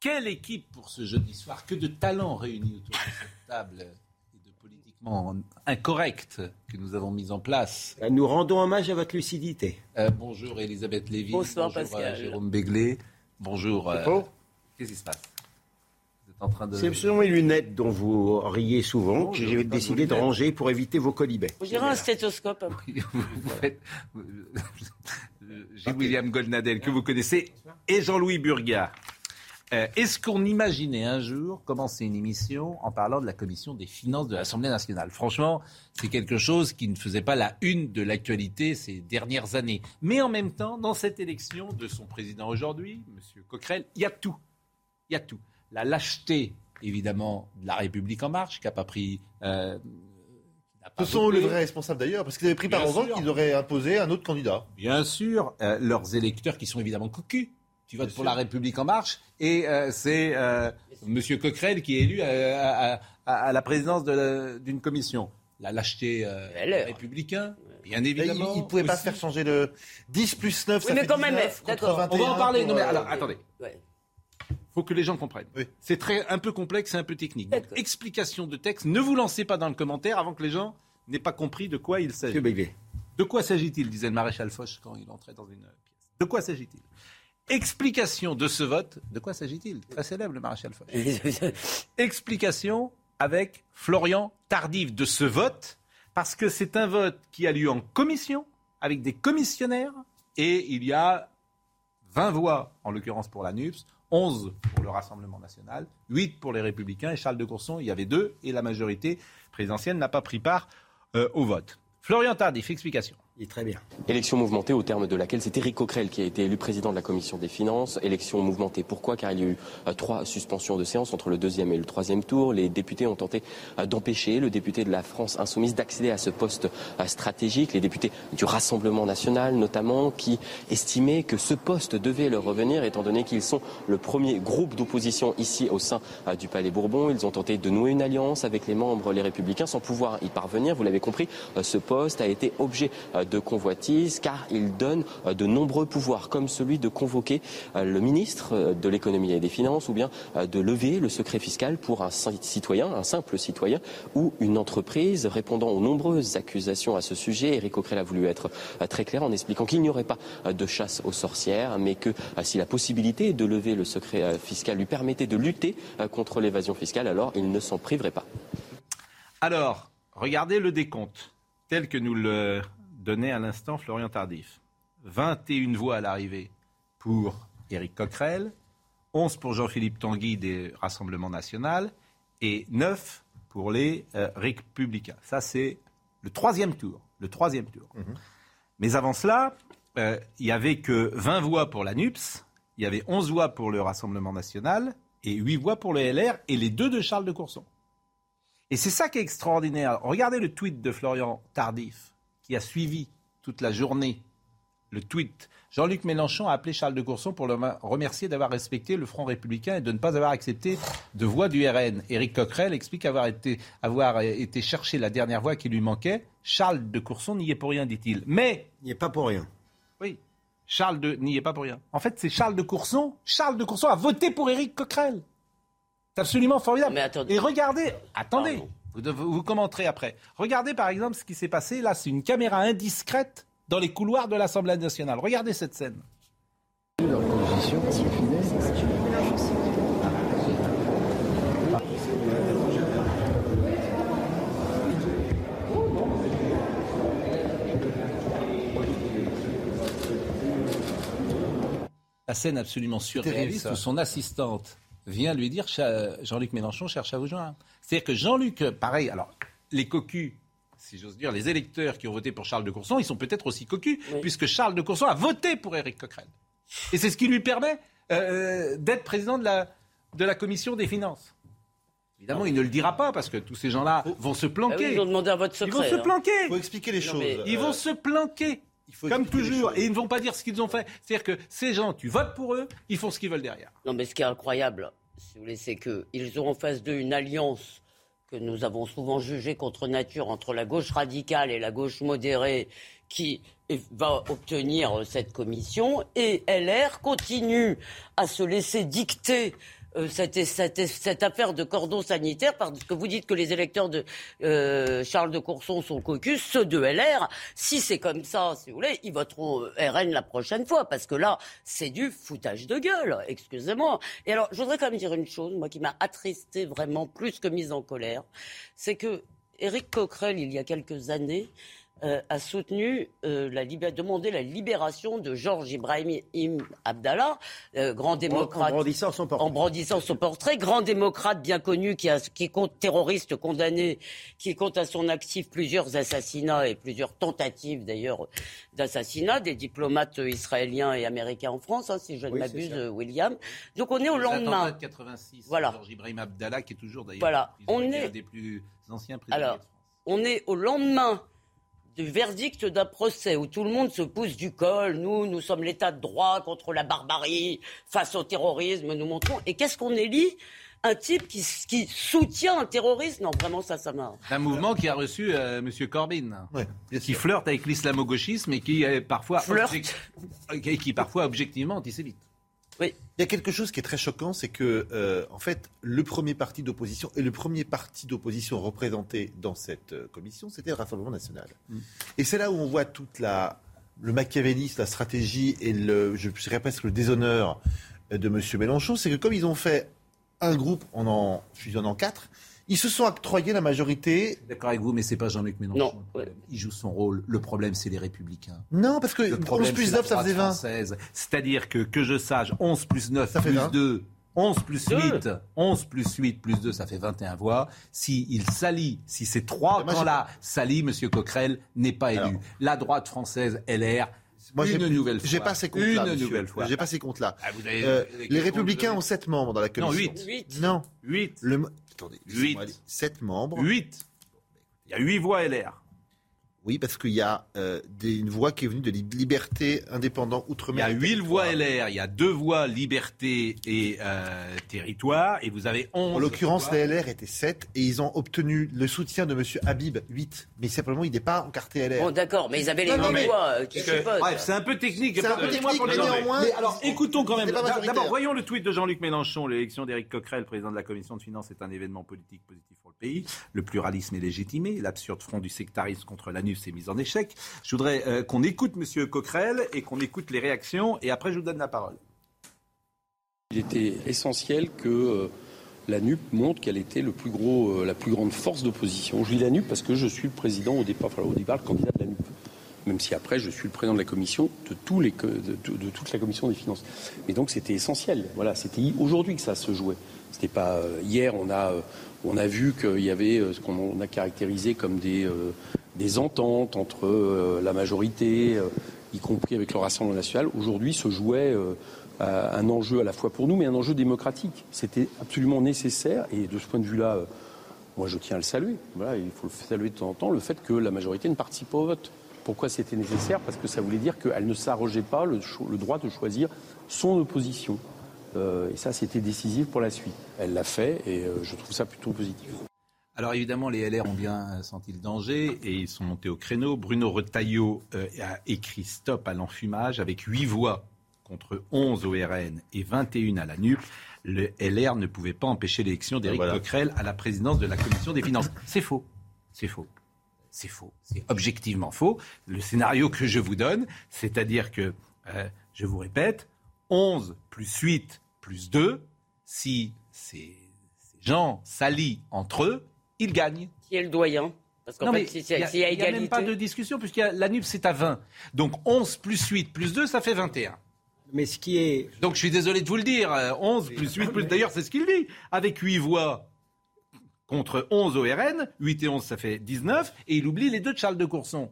Quelle équipe pour ce jeudi soir Que de talents réunis autour de cette table et de politiquement incorrect que nous avons mis en place. Nous rendons hommage à votre lucidité. Euh, bonjour Elisabeth Lévy. Bonsoir, bonjour Pascal. euh, Jérôme Béglé. Bonjour. euh. Qu'est-ce qui se passe? Vous êtes en train de. C'est sûrement les lunettes dont vous riez souvent que j'ai décidé de ranger pour éviter vos colibets. On dirait un stéthoscope. vous, vous faites. J'ai William Goldnadel, que vous connaissez, et Jean-Louis Burga. Euh, Est-ce qu'on imaginait un jour commencer une émission en parlant de la commission des finances de l'Assemblée nationale? Franchement, c'est quelque chose qui ne faisait pas la une de l'actualité ces dernières années. Mais en même temps, dans cette élection de son président aujourd'hui, M. Coquerel, il y a tout. Il y a tout. La lâcheté, évidemment, de la République en marche, qui n'a pas pris. euh, n'a pas Ce sont les vrais responsables d'ailleurs, parce qu'ils avaient pris par exemple qu'ils auraient imposé un autre candidat. Bien sûr, euh, leurs électeurs qui sont évidemment cocus. Tu votes Bien pour sûr. la République en marche et euh, c'est euh, Monsieur Coquerel qui est élu à, à- à- à la présidence d'une commission. La lâcheté euh, LR. républicain, bien évidemment. ils ne pouvaient pas faire changer le 10 plus 9, ça Oui, mais fait quand même, 19, d'accord. contre On va en 21 parler. pour, Non mais euh, alors attendez. Ouais. faut que les gens comprennent. Oui. C'est très un peu complexe et un peu technique. Donc, explication de texte. Ne vous lancez pas dans le commentaire avant que les gens n'aient pas compris de quoi il s'agit. De quoi s'agit-il disait le maréchal Foch quand il entrait dans une pièce? De quoi s'agit-il? Explication de ce vote. De quoi s'agit-il? Très célèbre le maréchal Foch. Explication avec Florian Tardif de ce vote, parce que c'est un vote qui a lieu en commission, avec des commissionnaires, et il y a 20 voix, en l'occurrence pour la NUPS, 11 pour le Rassemblement national, 8 pour les Républicains, et Charles de Courson, il y avait deux, et la majorité présidentielle n'a pas pris part euh, au vote. Florian Tardif, explication. Élection mouvementée au terme de laquelle c'est Éric Coquerel qui a été élu président de la commission des finances. Élection mouvementée. Pourquoi? Car il y a eu euh, trois suspensions de séance entre le deuxième et le troisième tour. Les députés ont tenté euh, d'empêcher le député de la France insoumise d'accéder à ce poste euh, stratégique. Les députés du Rassemblement national notamment qui estimaient que ce poste devait leur revenir étant donné qu'ils sont le premier groupe d'opposition ici au sein du Palais Bourbon. Ils ont tenté de nouer une alliance avec les membres les républicains sans pouvoir y parvenir. Vous l'avez compris, ce poste a été objet de convoitise car il donne euh, de nombreux pouvoirs comme celui de convoquer euh, le ministre euh, de l'économie et des finances ou bien de lever le secret fiscal pour un ci- citoyen, un simple citoyen ou une entreprise répondant aux nombreuses accusations à ce sujet. Éric Coquerel a voulu être très clair en expliquant qu'il n'y aurait pas de chasse aux sorcières mais que si la possibilité de lever le secret fiscal lui permettait de lutter contre l'évasion fiscale alors il ne s'en priverait pas. Alors, regardez le décompte, tel que nous le donnait à l'instant Florian Tardif. 21 voix à l'arrivée pour Éric Coquerel, 11 pour Jean-Philippe Tanguy des Rassemblements national et 9 pour les euh, Républicains. Ça, c'est le troisième tour. Le troisième tour. Mais avant cela, euh, il n'y avait que 20 voix pour la NUPS, il y avait 11 voix pour le Rassemblement national et 8 voix pour le LR et les deux de Charles de Courson. Et c'est ça qui est extraordinaire. Regardez le tweet de Florian Tardif, qui a suivi toute la journée le tweet. Jean-Luc Mélenchon a appelé Charles de Courson pour le remercier d'avoir respecté le Front républicain et de ne pas avoir accepté de voix du RN. Éric Coquerel explique avoir été, avoir été chercher la dernière voix qui lui manquait. Charles de Courson n'y est pour rien, dit-il. Mais, Il n'y est pas pour rien. oui, Charles de n'y est pas pour rien. En fait, c'est Charles de Courson. Charles de Courson a voté pour Éric Coquerel. C'est absolument formidable. Mais attendez. Et regardez, attendez, Pardon. Vous, commenterez après. Regardez par exemple ce qui s'est passé. Là, c'est une caméra indiscrète dans les couloirs de l'Assemblée nationale. Regardez cette scène. La scène absolument surréaliste où son assistante vient lui dire Jean-Luc Mélenchon cherche à vous joindre. C'est-à-dire que Jean-Luc, euh, pareil, alors les cocus, si j'ose dire, les électeurs qui ont voté pour Charles de Courson, ils sont peut-être aussi cocus, Oui. puisque Charles de Courson a voté pour Éric Coquerel. Et c'est ce qui lui permet euh, d'être président de la, de la commission des finances. Évidemment, il ne le dira pas parce que tous ces gens-là vont se Ah oui, planquer. ils ont demandé à votre ils vont secret. se planquer. Il faut expliquer les Non, choses. mais- Ils Euh, vont se planquer. il faut Comme toujours. Et ils ne vont pas dire ce qu'ils ont fait. C'est-à-dire que ces gens, tu votes pour eux, ils font ce qu'ils veulent derrière. Non, mais ce qui est incroyable, si vous voulez, c'est qu'ils ont en face d'eux une alliance que nous avons souvent jugée contre nature entre la gauche radicale et la gauche modérée qui va obtenir euh, cette commission. Et LR continue à se laisser dicter euh, cette, affaire de cordon sanitaire parce que vous dites que les électeurs de euh, Charles de Courson sont caucus, ceux de LR, si c'est comme ça, si vous voulez, ils voteront euh, RN la prochaine fois parce que là, c'est du foutage de gueule, excusez-moi. Et alors, je voudrais quand même dire une chose, moi qui m'a attristé vraiment plus que mise en colère, c'est que Éric Coquerel, il y a quelques années, euh, a soutenu, euh, la libé- demandé la libération de Georges Ibrahim Im Abdallah, euh, grand En, en démocrate brandissant son en portrait. brandissant son portrait, grand démocrate bien connu qui, a, qui compte terroriste condamné, qui compte à son actif plusieurs assassinats et plusieurs tentatives d'ailleurs d'assassinat des diplomates israéliens et américains en France, hein, si je ne Oui, m'abuse, William. Donc on est au Les lendemain. de 86, Voilà. Georges Ibrahim Abdallah, qui est toujours d'ailleurs. Voilà. On est- un des plus anciens prisonniers Alors, de France. on est au lendemain du verdict d'un procès où tout le monde se pousse du col. Nous, nous sommes l'état de droit contre la barbarie, face au terrorisme, nous montrons. Et qu'est-ce qu'on élit? Un type qui, qui soutient un terroriste? Non, vraiment, ça, ça m'a... Un mouvement qui a reçu euh, M. Corbyn. Ouais, qui flirte avec l'islamo-gauchisme et qui est parfois, Flirte. object- qui qui est parfois objectivement antisémite. Il y a quelque chose qui est très choquant, c'est que, euh, en fait, le premier parti d'opposition et le premier parti d'opposition représenté dans cette euh, commission, c'était le Rassemblement national. Et c'est là où on voit toute la le machiavélisme, la stratégie et le, je dirais presque le déshonneur euh, de M. Mélenchon, c'est que comme ils ont fait un groupe en en fusionnant quatre, ils se sont octroyés la majorité. D'accord avec vous, mais c'est pas Jean-Luc Mélenchon. Non, problème. Il joue son rôle. Le problème, c'est les Républicains. Non, parce que Le 11 problème, plus c'est la 9, ça faisait 20. française. C'est-à-dire que, que je sache, 11 plus 9 Ça fait plus 20. 2, 11 plus Deux. 8, 11 plus 8 plus 2, ça fait 21 voix. Si il s'allie, si ces trois camps-là s'allient, M. Coquerel n'est pas élu. Alors. la droite française, LR, Moi, j'ai- une nouvelle fois. J'ai pas ces comptes-là. Une monsieur. nouvelle fois. J'ai pas ces comptes-là. Ah, Euh, les Républicains ont 7 membres dans la Non, commission. huit. Huit. Non. 8. Le... Attendez, Huit. 7 membres. 8. Il y a 8 voix LR. Oui, parce qu'il y a euh, des- une voix qui est venue de Lib- Liberté Indépendant Il y Outre-mer. a 8 voix. LR, il y a 2 voix liberté et euh, territoire, et vous avez 11. En l'occurrence, les LR étaient 7 et ils ont obtenu le soutien de M. Habib, 8. Mais simplement, il n'est pas encarté LR. Bon, d'accord, mais ils avaient les Non, mêmes mais- voix euh, que- bref, c'est un peu technique. C'est un peu technique, mais néanmoins, Mais alors, écoutons quand même. D'abord, voyons le tweet de Jean-Luc Mélenchon. L'élection d'Éric Coquerel, président de la commission de finances, est un événement politique positif pour le pays. Le pluralisme est légitimé. L'absurde front du sectarisme contre l'ANUS est mis en échec. Je voudrais euh, qu'on écoute M. Coquerel et qu'on écoute les réactions. Et après, je vous donne la parole. Il était essentiel que euh, la NUP montre qu'elle était le plus gros, euh, la plus grande force d'opposition. Je dis la NUP parce que je suis le président au départ, enfin, au départ le candidat de la NUP. Même si après je suis le président de la commission, de, toute la commission des finances. Mais donc c'était essentiel. Voilà, c'était aujourd'hui que ça se jouait. C'était pas hier. On a, on a vu qu'il y avait ce qu'on on a caractérisé comme des, des ententes entre euh, la majorité, euh, y compris avec le Rassemblement national. Aujourd'hui se jouait euh, à- un enjeu à la fois pour nous, mais un enjeu démocratique. C'était absolument nécessaire. Et de ce point de vue-là, euh, moi je tiens à le saluer. Voilà, il faut le saluer de temps en temps, le fait que la majorité ne participe pas au vote. Pourquoi c'était nécessaire? Parce que ça voulait dire qu'elle ne s'arrogeait pas le, le droit de choisir son opposition. Euh, et ça, c'était décisif pour la suite. Elle l'a fait et euh, je trouve ça plutôt positif. Alors évidemment, les LR ont bien senti le danger et ils sont montés au créneau. Bruno Retailleau euh, a écrit stop à l'enfumage avec 8 voix contre 11 au RN et 21 à la NUP. Le LR ne pouvait pas empêcher l'élection d'Éric Voilà. Coquerel à la présidence de la commission des finances. C'est faux. C'est faux. C'est faux. C'est objectivement faux. Le scénario que je vous donne, c'est-à-dire que, euh, je vous répète, 11 plus 8 plus 2, si ces, ces gens s'allient entre eux, ils gagnent. Qui est le doyen Parce qu'en fait, il n'y a, s'il y a il y a même pas de discussion, a la NUP, c'est à 20. Donc 11 plus 8 plus 2, ça fait 21. Mais ce qui est. Donc je suis désolé de vous le dire, euh, 11 plus 8 plus... D'ailleurs, c'est ce qu'il dit. Avec 8 voix contre 11 au RN, 8 et 11, ça fait 19, et il oublie les deux de Charles de Courson.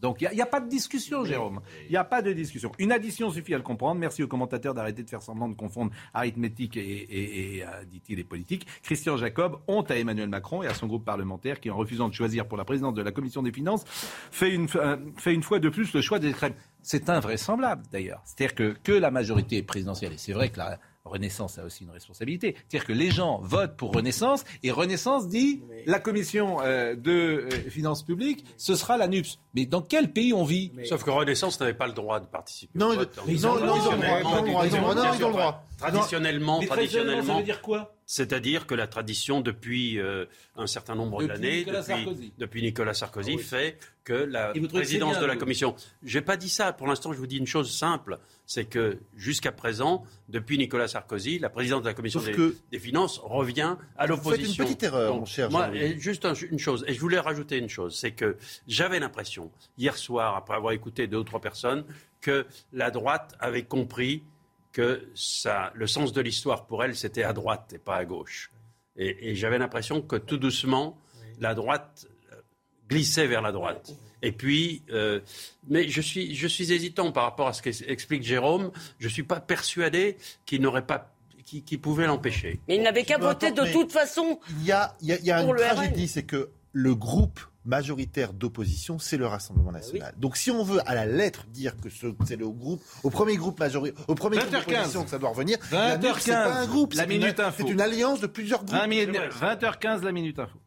Donc il n'y a, pas de discussion, Jérôme. Il n'y a pas de discussion. Une addition suffit à le comprendre. Merci aux commentateurs d'arrêter de faire semblant de confondre arithmétique et, euh, dit-il, et politique. Christian Jacob, honte à Emmanuel Macron et à son groupe parlementaire qui, en refusant de choisir pour la présidence de la Commission des Finances, fait une, euh, fait une fois de plus le choix des crèmes. C'est invraisemblable, d'ailleurs. C'est-à-dire que, que la majorité présidentielle, et c'est vrai que la Renaissance a aussi une responsabilité. C'est-à-dire que les gens votent pour Renaissance et Renaissance dit la commission euh, de euh, finances publiques, ce sera la NUPS. Mais dans quel pays on vit? Sauf que Renaissance n'avait pas le droit de participer. Non, ils, ils, ont, le droit. Ils ont le droit. Traditionnellement, traditionnellement. Ça veut dire quoi? C'est-à-dire que la tradition, depuis euh, un certain nombre d'années, depuis, depuis, Nicolas Sarkozy, fait que la présidence de la Commission. Je n'ai pas dit ça. Pour l'instant, je vous dis une chose simple c'est que jusqu'à présent, depuis Nicolas Sarkozy, la présidence de la Commission des, finances revient à l'opposition. Faites une petite erreur, mon cher. Moi, juste une chose, et je voulais rajouter une chose, c'est que j'avais l'impression hier soir, après avoir écouté deux ou trois personnes, que la droite avait compris que ça, le sens de l'histoire pour elle, c'était à droite et pas à gauche. Et, j'avais l'impression que tout doucement, la droite euh, glissait vers la droite. Et puis, euh, mais je suis, je suis hésitant par rapport à ce qu'explique Jérôme. Je ne suis pas persuadé qu'il n'aurait pas qui, pouvait l'empêcher. Mais il n'avait qu'à voter de toute façon. Il y a, y a, une tragédie, c'est que le groupe majoritaire d'opposition, c'est le Rassemblement national. Donc si on veut à la lettre dire que c'est le groupe, au premier groupe majoritaire, au premier groupe d'opposition que ça doit revenir, 20h15, c'est pas un groupe, la minute une, C'est une alliance de plusieurs groupes. 20h15, la minute info.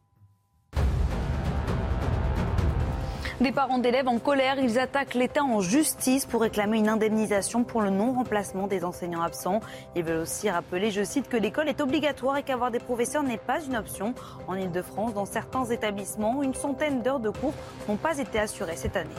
Des parents d'élèves en colère, ils attaquent l'État en justice pour réclamer une indemnisation pour le non-remplacement des enseignants absents. Ils veulent aussi rappeler, je cite, que l'école est obligatoire et qu'avoir des professeurs n'est pas une option. En Ile-de-France, dans certains établissements, une centaine d'heures de cours n'ont pas été assurées cette année.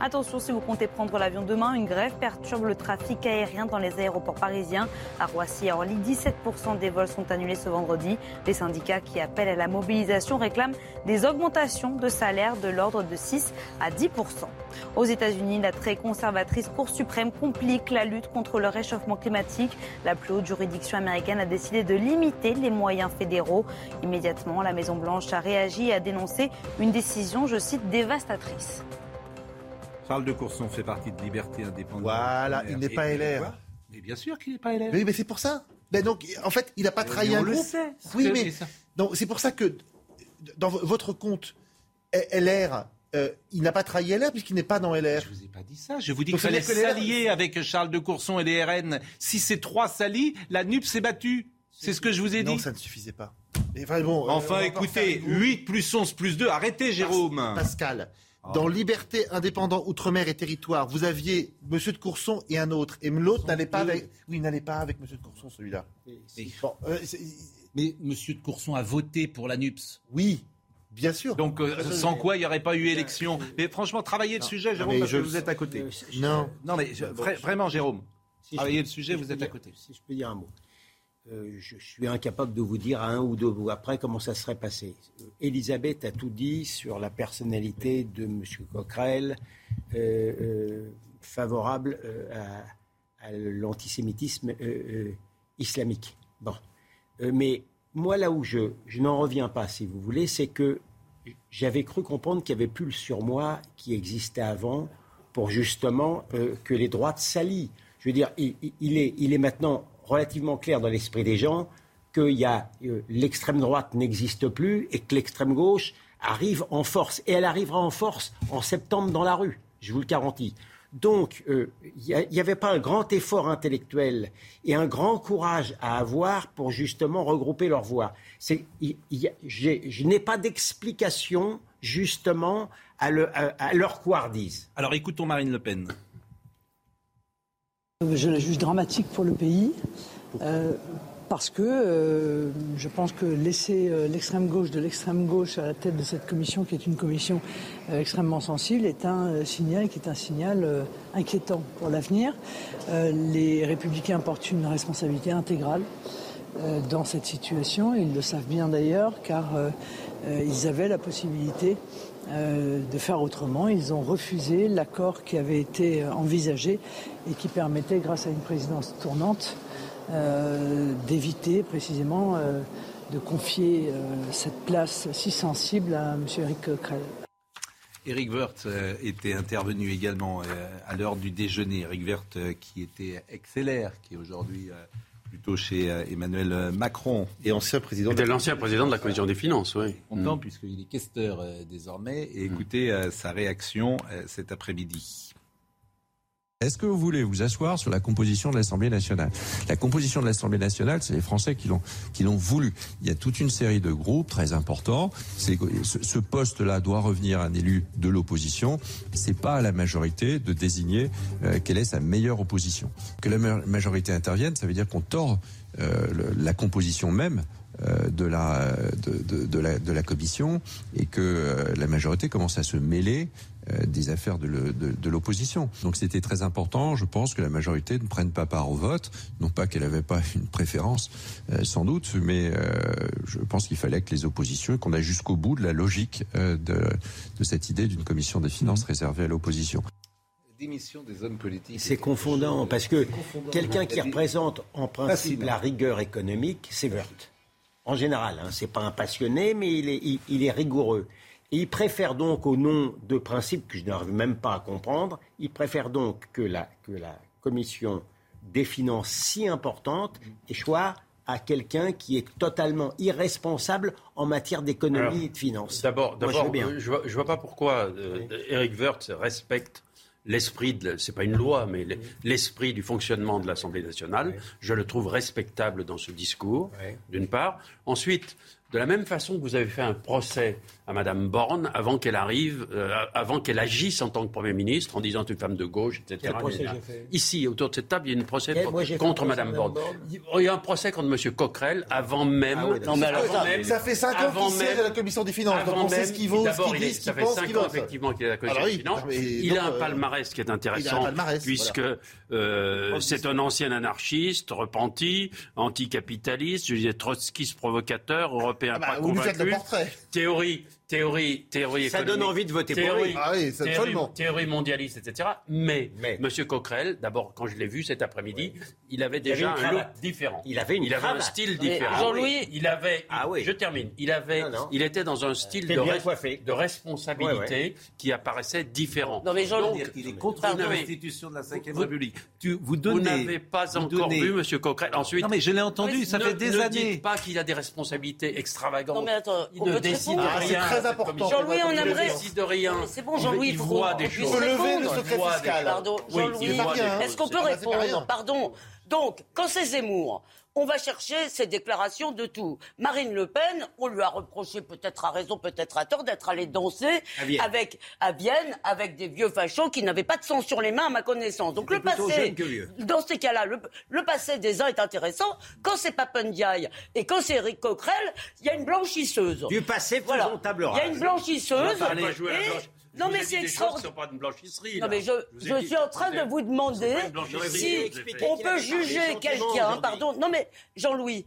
Attention, si vous comptez prendre l'avion demain, une grève perturbe le trafic aérien dans les aéroports parisiens. À Roissy et Orly, 17% des vols sont annulés ce vendredi. Les syndicats qui appellent à la mobilisation réclament des augmentations de salaire de l'ordre de 6 à 10%. Aux États-Unis, la très conservatrice Cour suprême complique la lutte contre le réchauffement climatique. La plus haute juridiction américaine a décidé de limiter les moyens fédéraux. Immédiatement, la Maison-Blanche a réagi et a dénoncé une décision, je cite, dévastatrice. Charles de Courson fait partie de Liberté Indépendante. Voilà, il n'est pas LR. Mais bien sûr qu'il n'est pas LR. Oui, mais c'est pour ça. Mais donc, en fait, il n'a pas trahi un on groupe. Le sait, oui, mais c'est pour ça que dans votre compte LR, euh, il n'a pas trahi LR puisqu'il n'est pas dans LR. Je vous ai pas dit ça. Je vous dis qu'il fallait s'allier avec Charles de Courson et les RN. Si ces trois s'allient, la NUP s'est battue. C'est ce que je vous ai dit. Non, ça ne suffisait pas. enfin, bon, euh, enfin écoutez, 8 plus 11 plus 2, arrêtez Jérôme. Pascal, ah. Dans Liberté, Indépendant, Outre-mer et Territoire, vous aviez M. de Courson et un autre. Et l'autre n'allait pas avec. Oui, n'allait pas avec M. de Courson, celui-là. Euh, mais, M. de Courson a voté pour la NUPS. Oui. Bien sûr. Donc, euh, sans quoi il n'y aurait pas eu élection. Mais franchement, travaillez le sujet, Jérôme, parce que vous êtes à côté. non. Non, mais vraiment, Jérôme, travaillez le sujet, vous êtes à côté. Si je peux dire un mot. Euh, je, suis incapable de vous dire à un ou deux mots après comment ça serait passé. Euh, Elisabeth a tout dit sur la personnalité de M. Coquerel, euh, favorable à, l'antisémitisme islamique. Bon. mais moi, là où je, je n'en reviens pas, si vous voulez, c'est que j'avais cru comprendre qu'il n'y avait plus le surmoi qui existait avant pour justement que les droites s'allient. Je veux dire, il, est, il est maintenant relativement clair dans l'esprit des gens que y a euh, l'extrême droite n'existe plus et que l'extrême gauche arrive en force. Et elle arrivera en force en septembre dans la rue, je vous le garantis. Donc, euh, il n'y avait pas un grand effort intellectuel et un grand courage à avoir pour justement regrouper leurs voix. je n'ai pas d'explication justement à, à leur couardise. Alors écoutons Marine Le Pen. Je la juge dramatique pour le pays. Euh, parce que euh, je pense que laisser euh, l'extrême gauche de l'extrême gauche à la tête de cette commission, qui est une commission extrêmement sensible, est un signal qui est un signal inquiétant pour l'avenir. les républicains portent une responsabilité intégrale dans cette situation. Ils le savent bien d'ailleurs, car ils avaient la possibilité euh, de faire autrement. Ils ont refusé l'accord qui avait été envisagé et qui permettait, grâce à une présidence tournante, euh, d'éviter précisément euh, de confier cette place si sensible à M. Eric Krell. Eric euh, était intervenu également euh, à l'heure du déjeuner. Eric euh, qui était XLR, qui est aujourd'hui euh, plutôt chez euh, Emmanuel Macron. Et ancien président. C'était l'ancien président de la Commission des Finances, oui. Content puisqu'il est questeur euh, désormais. Et écoutez euh, sa réaction euh, cet après-midi. Est-ce que vous voulez vous asseoir sur la composition de l'Assemblée nationale? La composition de l'Assemblée nationale, c'est les Français qui l'ont qui l'ont voulu. Il y a toute une série de groupes très importants. Ce, poste-là doit revenir à un élu de l'opposition. C'est pas à la majorité de désigner euh, quelle est sa meilleure opposition. Que la ma- majorité intervienne, ça veut dire qu'on tord euh, la composition même de la de, de, de la de la commission et que euh, la majorité commence à se mêler euh, des affaires de le- de- de l'opposition. Donc c'était très important, je pense, que la majorité ne prenne pas part au vote. Non pas qu'elle n'avait pas une préférence, euh, sans doute, mais euh, je pense qu'il fallait que les oppositions, qu'on aille jusqu'au bout de la logique euh, de, de cette idée d'une commission des finances réservée à l'opposition. Démission des hommes politiques. C'est confondant parce que confondant. quelqu'un qui représente en principe fascinant. la rigueur économique, c'est Wörth. En général, hein, c'est pas un passionné, mais il est, il, il est rigoureux. Et il préfère donc, au nom de principes que je n'arrive même pas à comprendre, il préfère donc que la, que la commission des finances si importante échoue à quelqu'un qui est totalement irresponsable en matière d'économie et de finances. D'abord, je bien. euh, vois, pas pourquoi euh, Eric Woerth respecte l'esprit de, c'est pas une loi, mais le- l'esprit du fonctionnement de l'Assemblée nationale. Je le trouve respectable dans ce discours, d'une part. Ensuite, de la même façon que vous avez fait un procès à Madame Borne avant qu'elle arrive, euh, avant qu'elle agisse en tant que Premier ministre, en disant que c'est une femme de gauche, etc. Quel procès fait Ici, autour de cette table, il y a une procès moi, contre un procès à Madame Madame Borne. Borne. Il y a un procès contre Monsieur Coquerel avant même. Ah. Non, mais alors, avant ça- même- Ça fait 5 ans avant qu'il siège même- à la commission des finances. Donc avant on sait même- ce qu'ils vont, ce d'abord, qu'ils il est- disent, ce ça fait pensent, ce 5 qu'ils ans effectivement qu'il est à la commission Alors des finances. mais Il donc, a un euh, palmarès qui est il a un intéressant, palmarès, puisque euh, c'est un ancien anarchiste, repenti, anticapitaliste, je disais trotskiste provocateur, européen Ah bah, vous faites le portrait. Théorie, théorie, théorie Ça donne envie de voter pour Théorie- lui. Ah oui, théorie, absolument. théorie mondialiste, etc. Mais, Mais. Monsieur Coquerel, d'abord, quand je l'ai vu cet après-midi, il avait déjà avait une un look différent. Il avait une il avait un style différent. Jean-Louis- il avait. Ah oui. Je termine. Il avait. Non, non. Il était dans un style de, responsabilité Ouais, qui apparaissait différent. Non, mais Jean-Louis, qu'il est contre Pardon. l'institution de la Ve République. Tu, vous n'avez pas vous encore donnez- vu Monsieur Coquerel. Ensuite. Non mais je l'ai entendu, ça ne- fait des ne années. dites pas qu'il a des responsabilités extravagantes. Non, mais attends, il ne décide répondre. Ah, rien. Très important. Jean-Louis, on Il aimerait- décide rien. C'est bon, Il- Jean-Louis, il il faut voit des choses. faut lever le secret Il fiscal. Pardon, Oui, Jean-Louis, il est-ce qu'on peut répondre. Pardon. Donc, quand c'est Zemmour, on va chercher ses déclarations de tout. Marine Le Pen, on lui a reproché, peut-être à raison, peut-être à tort, d'être allée danser À Vienne. avec à Vienne avec des vieux fachos qui n'avaient pas de sang sur les mains, à ma connaissance. Donc le passé, dans ces cas-là, le, le passé des uns est intéressant. Quand c'est Papendiaï et quand c'est Eric Coquerel, il y a une blanchisseuse. Du passé, Voilà. faisons table Il y a une On va blanchisseuse. Non mais c'est extraordinaire. qui sont pas une blanchisserie. Non mais je, je suis en train de vous demander si on peut juger quelqu'un, pardon. Non mais Jean-Louis,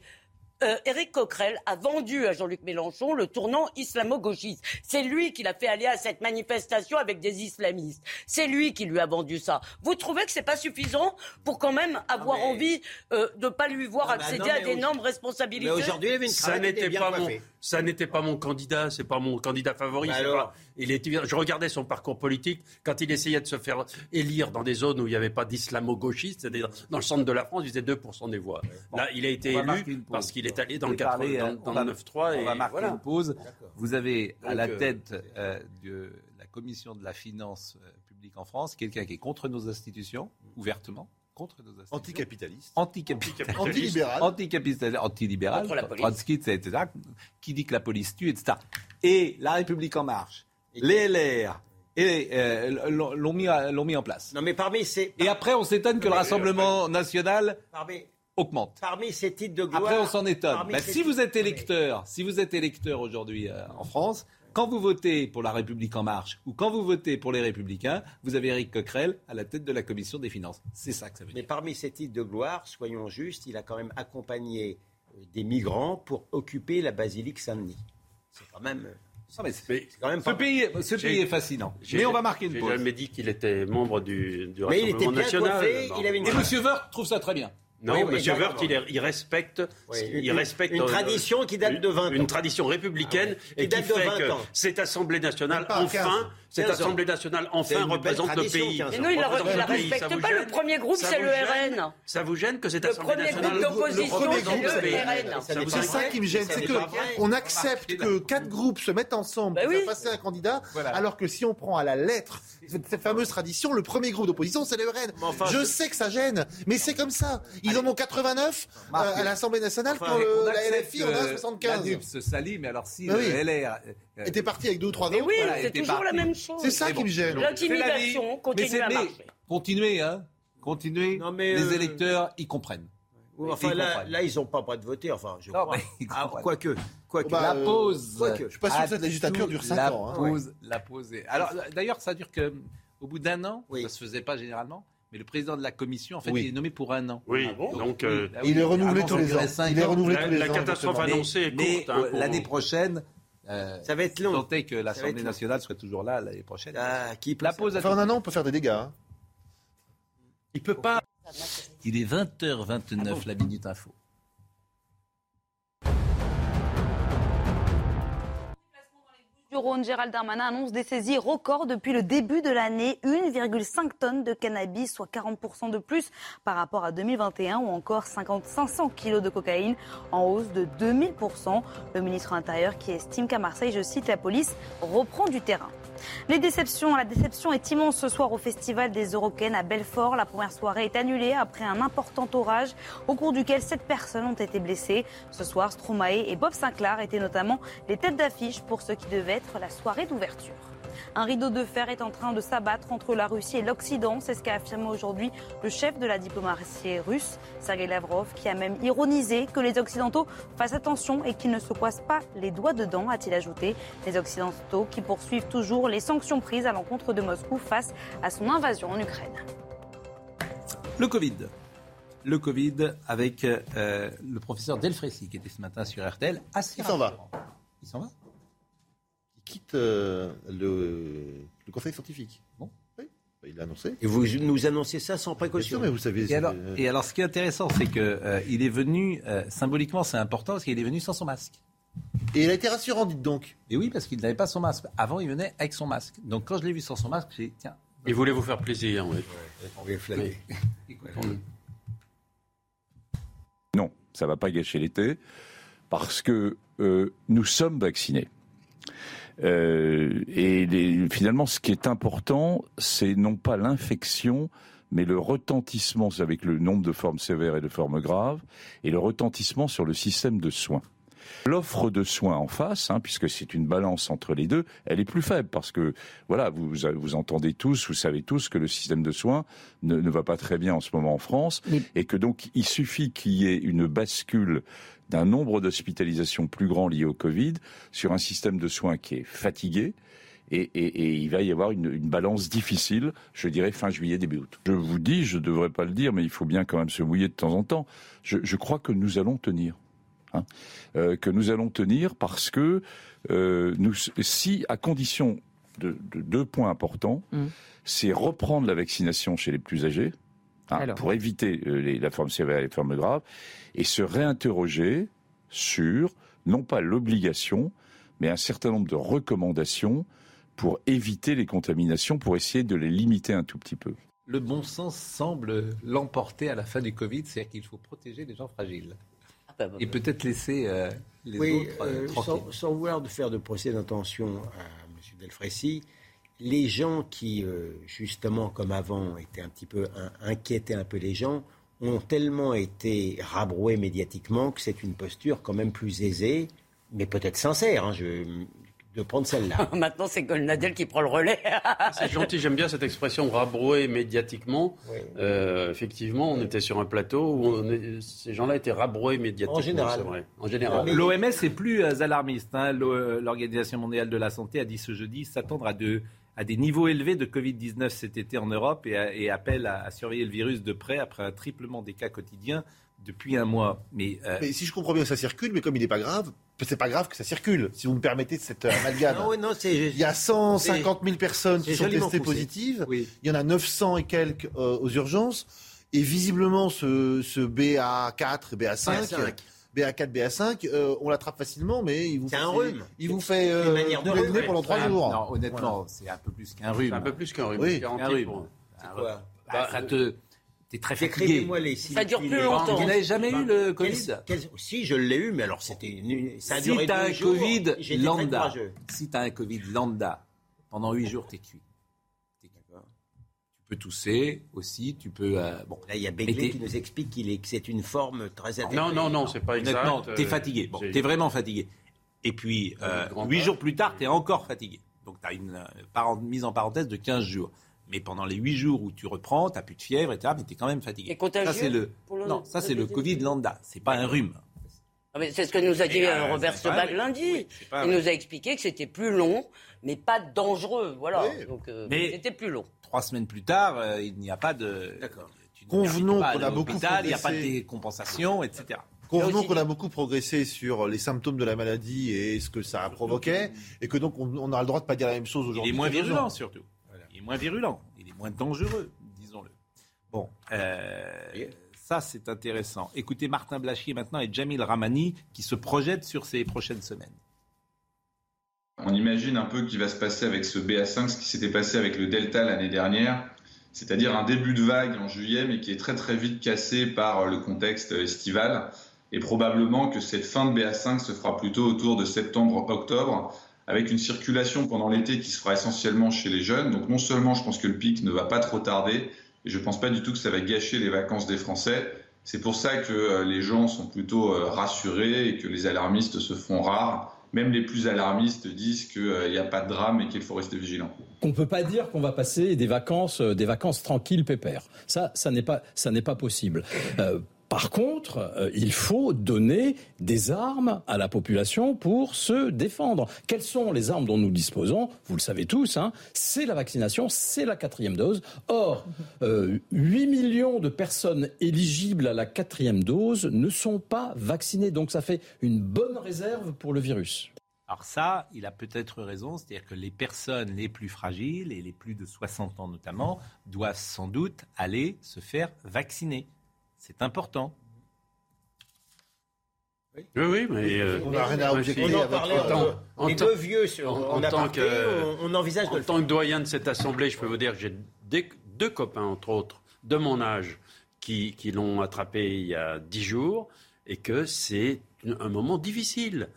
euh, Éric Coquerel a vendu à Jean-Luc Mélenchon le tournant islamo-gauchiste. C'est lui qui l'a fait aller à cette manifestation avec des islamistes. C'est lui qui lui a vendu ça. Vous trouvez que c'est pas suffisant pour quand même avoir mais- envie euh, de pas lui voir Non, mais accéder non, à mais d'énormes Mais responsabilités? aujourd'hui, il avait une Ça n'était pas mon, ça n'était pas mon candidat, c'est pas mon candidat favori. Bah c'est alors pas- il était, je regardais son parcours politique quand il essayait de se faire élire dans des zones où il n'y avait pas d'islamo-gauchistes, c'est-à-dire dans le centre de la France, il faisait 2% des voix. Là, il a été élu parce qu'il est allé dans Vous le, avez 80 parlé, dans, euh, dans on va- le 9-3 et On va marquer voilà. une pause. Vous avez à Donc, la euh, tête euh, de la commission de la finance euh, publique en France quelqu'un qui est contre nos institutions, ouvertement, contre nos institutions. Anticapitaliste. Anticapitaliste. Antilibéral. Anticapitaliste, antilibéral, Contre la police. trotskiste, etc., qui dit que la police tue, etc. Et La République En Marche, les LR, et, euh, l'ont mis, mis en place. Non, mais parmi ces, Et après, on s'étonne que le Rassemblement national parmi, augmente. parmi ces titres de gloire. Après, on s'en étonne. Bah, ces si vous êtes électeur, si vous êtes électeur aujourd'hui euh, en France, quand vous votez pour la République en marche ou quand vous votez pour les Républicains, vous avez Éric Coquerel à la tête de la commission des finances. C'est ça que ça veut Mais dire. parmi ces titres de gloire, soyons justes, il a quand même accompagné euh, des migrants pour occuper la basilique Saint-Denis. C'est quand même, euh, Non, mais c'est- Mais c'est quand même ce pays, ce J'ai- pays est fascinant. j'ai- Mais on va marquer une J'ai pause. jamais dit qu'il était membre du, du Mais il Rassemblement était bien national. coiffé, Non. il avait une Et M. Woerth trouve ça très bien. Non, Oui, M. oui, Woerth, d'accord. il, il respecte, Oui, il une- respecte une euh, tradition qui date de 20 une ans. tradition républicaine Ah oui, qui et qui date de fait 20 que ans. cette Assemblée nationale, enfin, 15. Cette 15 ans. Assemblée nationale, C'est enfin, représente le pays. 15 Mais non, il il la le respecte pas. Le premier groupe, c'est le RN. Ça vous gêne que cette Le Assemblée premier nationale groupe d'opposition, premier c'est groupe, le ça fait- RN. C'est ça qui me gêne, c'est n'est que pas vrai. on accepte que quatre groupes se mettent ensemble Bah pour passer un candidat, alors que si on prend à la lettre cette, fameuse tradition, le premier groupe d'opposition, c'est le RN. Enfin, je sais que ça gêne, mais c'est comme ça. Ils en ont 89 euh, à l'Assemblée nationale Enfin, quand le- on la LFI en a que 75. La NUP se salit, mais alors si oui. le LR était parti avec deux ou trois Mais ans. oui, Voilà, c'est toujours la même chose. C'est ça Mais qui bon. me gêne. L'intimidation Mais continue c'est- à mais marcher. Continuez, hein. Continuez. Non, mais, les euh, électeurs, ils comprennent. Enfin, Ils là, comprennent. là, ils n'ont pas pas de voter, enfin, je Non, crois. mais Ah, quoique, quoique. Bah, la euh, pause. quoique. Je suis pas sûr que cette législature dure cinq la ans, hein. Pause, La pause. est- Alors, d'ailleurs, ça dure que au bout d'un an, Oui. ça se faisait pas généralement. Mais le président de la commission, en fait, Oui. il est nommé pour un an. Oui, Ah bon donc euh, Ah Il est renouvelé tous les ans. Il est renouvelé la, tous les la ans. catastrophe exactement. annoncée est Mais courte. hein, l'année prochaine, euh, Ça va être long. tenter que l'Assemblée nationale soit toujours là l'année prochaine. Ah, qui peut la a Enfin, en un an, on peut faire des dégâts. hein. Il peut pas. Il est 20h29, la minute info. Rhône, Gérald Darmanin annonce des saisies records depuis le début de l'année. 1,5 tonnes de cannabis, soit 40% de plus par rapport à 2021 ou encore 50 500 kilos de cocaïne en hausse de 2000%. Le ministre intérieur qui estime qu'à Marseille, je cite, la police reprend du terrain. Les déceptions, la déception est immense ce soir au Festival des Eurocaines à Belfort. La première soirée est annulée après un important orage au cours duquel sept personnes ont été blessées. Ce soir, Stromae et Bob Sinclair étaient notamment les têtes d'affiche pour ce qui devait être la soirée d'ouverture. Un rideau de fer est en train de s'abattre entre la Russie et l'Occident, c'est ce qu'a affirmé aujourd'hui le chef de la diplomatie russe, Sergei Lavrov, qui a même ironisé que les Occidentaux fassent attention et qu'ils ne se coincent pas les doigts dedans, a-t-il ajouté. Les Occidentaux qui poursuivent toujours les sanctions prises à l'encontre de Moscou face à son invasion en Ukraine. Le Covid. Le Covid avec euh, le professeur Delfrécy qui était ce matin sur RTL. Assez Il s'en va. Il s'en va? Quitte euh, le, le conseil scientifique. Bon. Oui, il l'a annoncé. Et vous nous annoncez ça sans Bien précaution sûr, mais vous savez. Et alors, et alors, ce qui est intéressant, c'est que euh, il est venu, euh, symboliquement, c'est important, parce qu'il est venu sans son masque. Et il a été rassurant, dites donc. Et oui, parce qu'il n'avait pas son masque. Avant, il venait avec son masque. Donc, quand je l'ai vu sans son masque, j'ai dit, tiens, Il voulait vous faire plaisir. oui. On va. Non, ça ne va pas gâcher l'été, parce que euh, nous sommes vaccinés. Euh, et finalement, ce qui est important, c'est non pas l'infection, mais le retentissement avec le nombre de formes sévères et de formes graves, et le retentissement sur le système de soins. L'offre de soins en face, hein, puisque c'est une balance entre les deux, elle est plus faible parce que voilà, vous, vous entendez tous, vous savez tous que le système de soins ne, ne va pas très bien en ce moment en France, et que donc il suffit qu'il y ait une bascule d'un nombre d'hospitalisations plus grand lié au Covid sur un système de soins qui est fatigué. Et, et- et il va y avoir une, une balance difficile, je dirais fin juillet, début août. Je vous dis, je ne devrais pas le dire, mais il faut bien quand même se mouiller de temps en temps. Je, je crois que nous allons tenir. Hein. Euh, que nous allons tenir parce que euh, nous, si, à condition de, de deux points importants, c'est reprendre la vaccination chez les plus âgés, hein, Alors. pour éviter euh, les- la forme sévère et les formes graves, et se réinterroger sur, non pas l'obligation, mais un certain nombre de recommandations pour éviter les contaminations, pour essayer de les limiter un tout petit peu. le bon sens semble l'emporter à la fin du Covid, c'est-à-dire qu'il faut protéger les gens fragiles. Et peut-être laisser euh, les oui, autres euh, euh, tranquilles. sans, sans vouloir de faire de procès d'intention à M. Delfrécy, les gens qui, euh, justement, comme avant, étaient un petit peu in- inquiétaient un peu les gens, ont tellement été rabroués médiatiquement que c'est une posture quand même plus aisée, mais peut-être sincère, hein, je- de prendre celle-là. Maintenant, c'est Golnadel qui prend le relais. C'est gentil, j'aime bien cette expression rabroué médiatiquement. Oui. Euh, effectivement, on était sur un plateau où on est- ces gens-là étaient rabroués médiatiquement. En général. vrai. En général. L'OMS est plus euh, alarmiste. hein. L'O- L'Organisation mondiale de la santé a dit ce jeudi s'attendre à, de- à des niveaux élevés de Covid-19 cet été en Europe et, à- et appelle à, à surveiller le virus de près après un triplement des cas quotidiens depuis un mois. Mais, euh, Mais si je comprends bien, ça circule, mais comme il n'est pas grave, c'est pas grave que ça circule, si vous me permettez cette euh, amalgame. Non, oui, non, c'est- Il y a 150 000 personnes qui sont testées poussé. positives. oui. Il y en a 900 et quelques euh, aux urgences. Et visiblement, ce, ce BA4, BA5, BA5. BA4, BA5, euh, on l'attrape facilement, mais il vous C'est fait, un rhume. Il vous fait euh, de rhume. pendant trois jours. Non, honnêtement, c'est un peu plus qu'un rhume. C'est un peu plus qu'un rhume. Oui. Un rhume. rhume. Bah, ça te. T'es très fatigué. Décrivez-moi les Ça dure plus longtemps. Vous n'avez jamais eu le Covid quel- Si, je l'ai eu, mais alors c'était. une- Ça a Si duré un Covid lambda, si t'as un Covid lambda, pendant 8 jours, t'es cuit. T'es cuit. Tu peux tousser aussi, tu peux. euh, bon, Là, il y a Begley t'es- qui nous explique qu'il est, que c'est une forme très atténuée. Non, non, non, c'est pas exact. t'es Euh, fatigué. Bon, t'es vraiment fatigué. Et puis, euh, 8 âge. jours plus tard, t'es encore fatigué. Donc, t'as une euh, paren- mise en parenthèse de 15 jours. Mais pendant les 8 jours où tu reprends, t'as plus de fièvre, etc., mais t'es quand même fatigué. Et contagieux Ça, c'est le. pour le- Non, ça, c'est le le- Covid lambda. C'est pas un rhume. Mais C'est ce que nous a dit euh, euh, Robert Sebag lundi. Oui, c'est pas Il nous a expliqué que c'était plus long, mais pas dangereux. Voilà. Oui. Donc, euh, Mais- c'était plus long. Trois semaines plus tard, euh, il n'y a pas de. D'accord. tu Convenons qu'on a beaucoup Il n'y a pas de progressé. décompensation, etc. Convenons qu'on a beaucoup progressé sur les symptômes de la maladie et ce que ça a provoqué, et que donc on, on a le droit de pas dire la même chose Il aujourd'hui. est moins virulent surtout. Il est moins virulent. Il est moins dangereux, disons-le. Bon, euh, ça c'est intéressant. Écoutez Martin Blachier maintenant et Jamil Ramani qui se projettent sur ces prochaines semaines. On imagine un peu qu'il va se passer avec ce BA5, ce qui s'était passé avec le Delta l'année dernière, c'est-à-dire un début de vague en juillet, mais qui est très très vite cassé par le contexte estival. Et probablement que cette fin de BA5 se fera plutôt autour de septembre-octobre, avec une circulation pendant l'été qui se fera essentiellement chez les jeunes. Donc non seulement je pense que le pic ne va pas trop tarder, et je ne pense pas du tout que ça va gâcher les vacances des Français. C'est pour ça que euh, les gens sont plutôt euh, rassurés et que les alarmistes se font rares. Même les plus alarmistes disent qu'il n'y a pas de drame et qu'il faut rester vigilant. On ne peut pas dire qu'on va passer des vacances, euh, tranquilles, pépères. Ça, ça n'est pas, possible. Euh, par contre, euh, il faut donner des armes à la population pour se défendre. Quelles sont les armes dont nous disposons? Vous le savez tous, hein, c'est la vaccination, c'est la quatrième dose. Or, euh, 8 millions de personnes éligibles à la quatrième dose ne sont pas vaccinées. Donc ça fait une bonne réserve pour le virus. Alors ça, il a peut-être raison, c'est-à-dire que les personnes les plus fragiles et les plus de 60 ans notamment doivent sans doute aller se faire vacciner. C'est important. Oui, oui, mais. euh, On n'a rien à objecter On en avec parlait, en les deux vieux, sur, en- on, en a tant parlé, que- on, on envisage de En le tant faire. que doyen de cette assemblée, je peux vous dire que j'ai deux copains, entre autres, de mon âge, qui, qui l'ont attrapé il y a dix jours, et que c'est un moment difficile.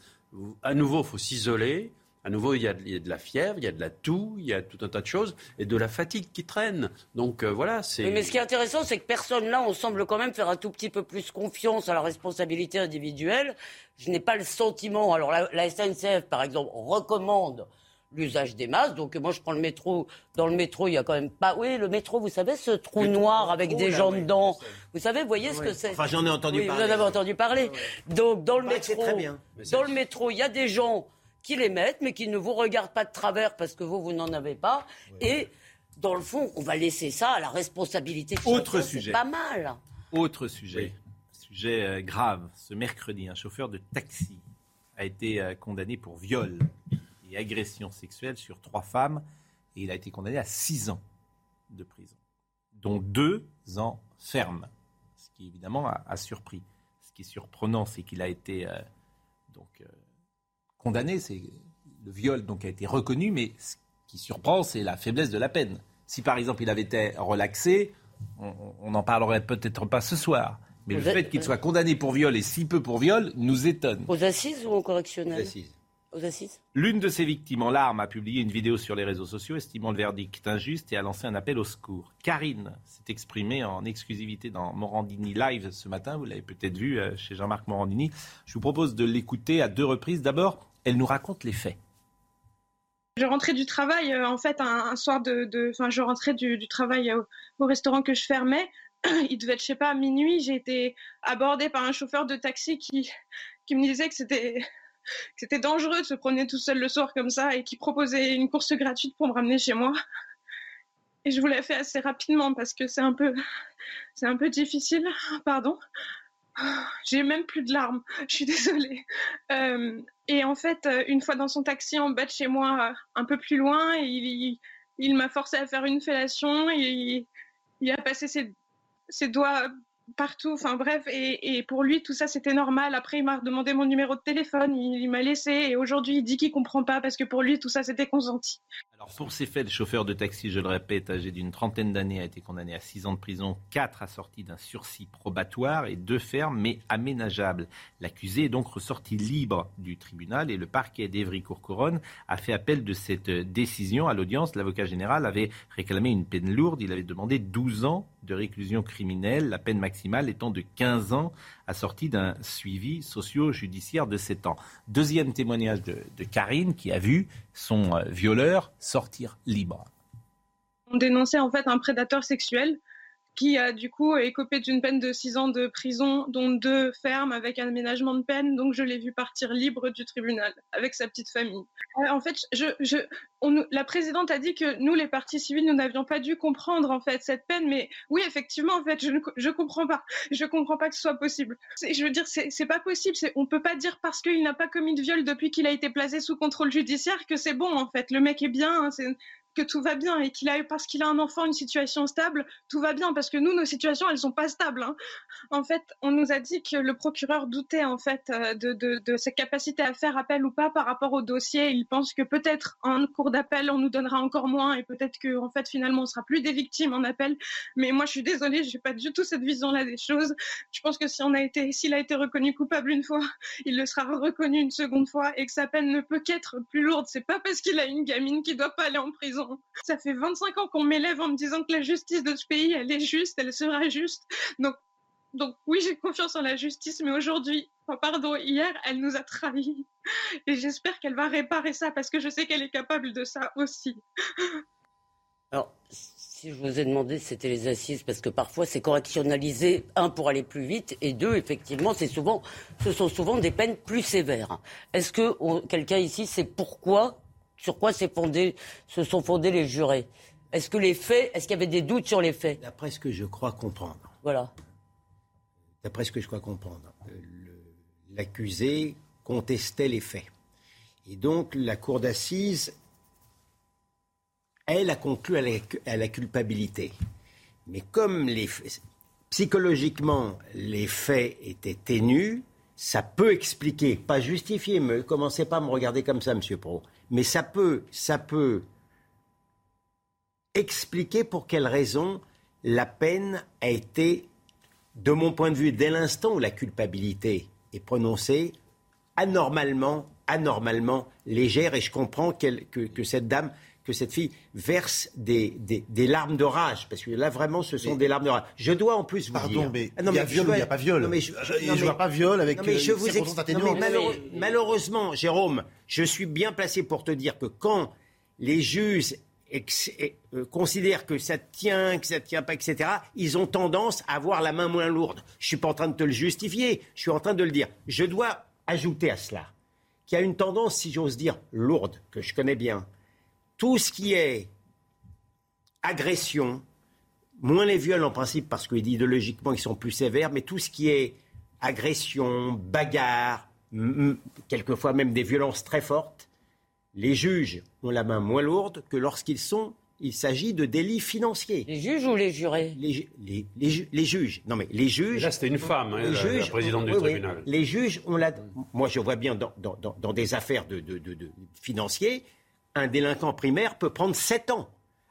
À nouveau, il faut s'isoler. À nouveau, il y, a, il y a de la fièvre, il y a de la toux, il y a tout un tas de choses, et de la fatigue qui traîne. Donc euh, voilà, c'est. Mais ce qui est intéressant, c'est que personne là, on semble quand même faire un tout petit peu plus confiance à la responsabilité individuelle. Je n'ai pas le sentiment. Alors la, la SNCF, par exemple, recommande l'usage des masques. Donc moi, je prends le métro. Dans le métro, il y a quand même pas. Oui, le métro, vous savez, ce trou noir avec des là, gens oui, dedans. Vous savez, vous voyez ce que c'est? Enfin, j'en ai entendu Oui, parler. Vous en avez entendu parler. Donc dans le c'est métro, très bien. dans le métro, il y a des gens qui les mettent, mais qui ne vous regardent pas de travers parce que vous, vous n'en avez pas. Et dans le fond, on va laisser ça à la responsabilité de Autre chacun, sujet. Pas mal. Autre sujet, sujet euh, grave. Ce mercredi, un chauffeur de taxi a été euh, condamné pour viol et agression sexuelle sur trois femmes et il a été condamné à six ans de prison, dont deux ans ferme, ce qui évidemment a, a surpris. Ce qui est surprenant, c'est qu'il a été euh, donc euh, condamné, c'est le viol donc a été reconnu, mais ce qui surprend, c'est la faiblesse de la peine. Si par exemple il avait été relaxé, on- n'en parlerait peut-être pas ce soir. Mais le Vous fait qu'il soit condamné pour viol et si peu pour viol nous étonne. Aux assises ou au correctionnel Assises. Aux assises L'une de ces victimes en larmes a publié une vidéo sur les réseaux sociaux estimant le verdict injuste et a lancé un appel au secours. Karine s'est exprimée en exclusivité dans Morandini Live ce matin. Vous l'avez peut-être vu euh, chez Jean-Marc Morandini. Je vous propose de l'écouter à deux reprises. D'abord, elle nous raconte les faits. Je rentrais du travail, euh, en fait, un, soir de, enfin, je rentrais du, travail au, au restaurant que je fermais. Il devait être, je sais pas, à minuit. J'ai été abordée par un chauffeur de taxi qui, qui me disait que c'était, c'était dangereux de se promener tout seul le soir comme ça et qui proposait une course gratuite pour me ramener chez moi. Et je vous l'ai fait assez rapidement parce que c'est un c'est un peu difficile. Pardon. J'ai même plus de larmes. Je suis désolée. Euh, et en fait, euh, une fois dans son taxi en bas de chez moi, euh, un peu plus loin, il, il, m'a forcé à faire une fellation et il, a passé ses doigts partout. Enfin bref, et, pour lui, tout ça, c'était normal. Après, il m'a demandé mon numéro de téléphone, il, il m'a laissé, et aujourd'hui, il dit qu'il comprend pas parce que pour lui, tout ça, c'était consenti. Alors pour ces faits, le chauffeur de taxi, je le répète, âgé d'une trentaine d'années, a été condamné à 6 ans de prison, 4 assortis d'un sursis probatoire et 2 fermes, mais aménageables. L'accusé est donc ressorti libre du tribunal et le parquet d'Evry-Courcouronne a fait appel de cette décision à l'audience. L'avocat général avait réclamé une peine lourde. Il avait demandé 12 ans de réclusion criminelle, la peine maximale étant de 15 ans, assortie d'un suivi socio-judiciaire de 7 ans. Deuxième témoignage de, de Karine qui a vu son euh, violeur sortir libre. On dénonçait en fait un prédateur sexuel qui a du coup écopé d'une peine de 6 ans de prison, dont deux fermes avec un aménagement de peine. Donc je l'ai vu partir libre du tribunal avec sa petite famille. Euh, en fait, la présidente a dit que nous, les partis civils, nous n'avions pas dû comprendre en fait cette peine. Mais oui, effectivement, en fait, je ne je comprends pas. Je comprends pas que ce soit possible. Je veux dire, c'est pas possible. On peut pas dire parce qu'il n'a pas commis de viol depuis qu'il a été placé sous contrôle judiciaire que c'est bon en fait. Le mec est bien. Hein, que tout va bien et qu'il a parce qu'il a un enfant une situation stable, tout va bien parce que nous nos situations elles sont pas stables. Hein. En fait, on nous a dit que le procureur doutait en fait euh, de, de, de ses capacités à faire appel ou pas par rapport au dossier. Il pense que peut-être en cours d'appel on nous donnera encore moins et peut-être que en fait finalement on sera plus des victimes en appel. Mais moi je suis désolée, j'ai pas du tout cette vision-là des choses. Je pense que si on a été, s'il a été reconnu coupable une fois, il le sera reconnu une seconde fois et que sa peine ne peut qu'être plus lourde. C'est pas parce qu'il a une gamine qui doit pas aller en prison. Ça fait 25 ans qu'on m'élève en me disant que la justice de ce pays, elle est juste, elle sera juste. Donc, donc oui, j'ai confiance en la justice, mais aujourd'hui, oh, pardon, hier, elle nous a trahis. Et j'espère qu'elle va réparer ça parce que je sais qu'elle est capable de ça aussi. Alors, si je vous ai demandé, c'était les assises, parce que parfois c'est correctionnalisé, un, pour aller plus vite, et deux, effectivement, c'est souvent, ce sont souvent des peines plus sévères. Est-ce que quelqu'un ici sait pourquoi sur quoi fondé, se sont fondés les jurés Est-ce que les faits, est-ce qu'il y avait des doutes sur les faits? D'après ce que je crois comprendre. Voilà. D'après ce que je crois comprendre, l'accusé contestait les faits. Et donc la cour d'assises, elle a conclu à la, à la culpabilité. Mais comme les, psychologiquement les faits étaient ténus, ça peut expliquer, pas justifier, mais commencez pas à me regarder comme ça, Monsieur Pro, mais ça peut, ça peut expliquer pour quelle raison la peine a été, de mon point de vue, dès l'instant où la culpabilité est prononcée, anormalement, anormalement légère. Et je comprends que, cette dame que cette fille verse des, des, larmes de rage, parce que là vraiment ce sont des larmes de rage. Je dois en plus vous pardon, dire. mais ah, il y a viol il n'y a pas viol. mais je, ne vois pas viol avec mais je vous malheureusement, Jérôme, je suis bien placé pour te dire que quand les juges euh, considèrent que ça tient, que ça tient pas, etc., ils ont tendance à avoir la main moins lourde. Je suis pas en train de te le justifier, je suis en train de le dire. Je dois ajouter à cela qu'il y a une tendance, si j'ose dire, lourde, que je connais bien, tout ce qui est agression, moins les viols en principe parce que idéologiquement ils sont plus sévères, mais tout ce qui est agression, bagarre, quelquefois même des violences très fortes, les juges ont la main moins lourde que lorsqu'ils sont il s'agit de délits financiers. Les juges ou les jurés? Les, les, les, juges. Non, mais les juges. là, c'était une femme, hein, la, présidente du tribunal. Les juges, on l'a. Moi, je vois bien dans, dans, dans des affaires de, de, de, de, financiers, un délinquant primaire peut prendre 7 ans.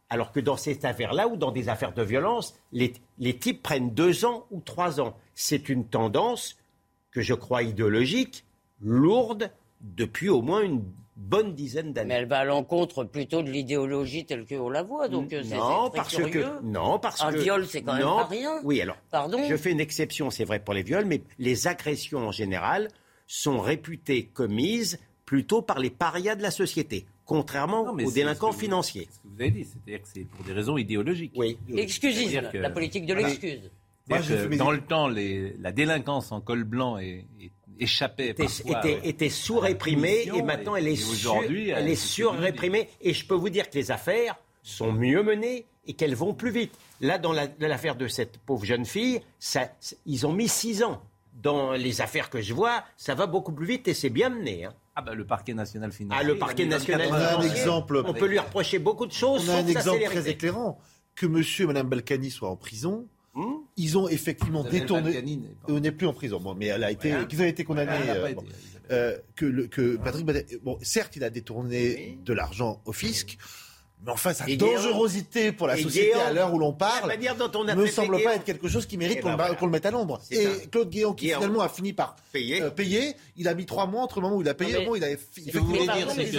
Alors que dans cette affaire-là ou dans des affaires de violence, les, les types prennent 2 ans ou 3 ans. C'est une tendance que je crois idéologique, lourde, depuis au moins une bonne dizaine d'années. Mais elle va à l'encontre plutôt de l'idéologie telle qu'on la voit. Donc euh, non, parce que non, parce un viol, c'est quand même pas rien. Oui, alors. Pardon. Je fais une exception, c'est vrai pour les viols, mais les agressions en général sont réputées commises plutôt par les parias de la société contrairement aux délinquants financiers. Ce que vous avez dit, c'est-à-dire que c'est pour des raisons idéologiques. Oui. L'excusisme, la politique de l'excuse. dans le temps, la délinquance en col blanc est, échappait était, était, était sous-réprimée et maintenant elle est, sur, elle est sur-réprimée. Et je peux vous dire que les affaires sont mieux menées et qu'elles vont plus vite. Là, dans l'affaire de cette pauvre jeune fille, ça, ils ont mis six ans. Dans les affaires que je vois, ça va beaucoup plus vite et c'est bien mené. Hein. Ah bah, le parquet national financier. Ah, le parquet national on un exemple. On peut lui reprocher beaucoup de choses. On a un exemple très éclairant. Que monsieur et madame Balkany soient en prison, Ils ont effectivement Isabelle détourné. Pas- On n'est plus en prison, bon, mais elle a été, Ouais. qu'ils ont été condamnés. Elle n'a pas euh, bon. Euh, que, le- que Patrick bon, certes, il a détourné de l'argent au fisc, mais enfin, sa Et dangerosité pour la société Guéant. à l'heure où l'on parle manière dont on a ne semble Guéant. pas être quelque chose qui mérite Eh qu'on ben voilà. qu'on le mette à l'ombre. Et ça. Claude Guéant, qui Guéant. finalement a fini par euh, payer, il a mis trois mois entre le moment où il a payé et le moment où il avait Ce fait que vous voulez dire, c'est que,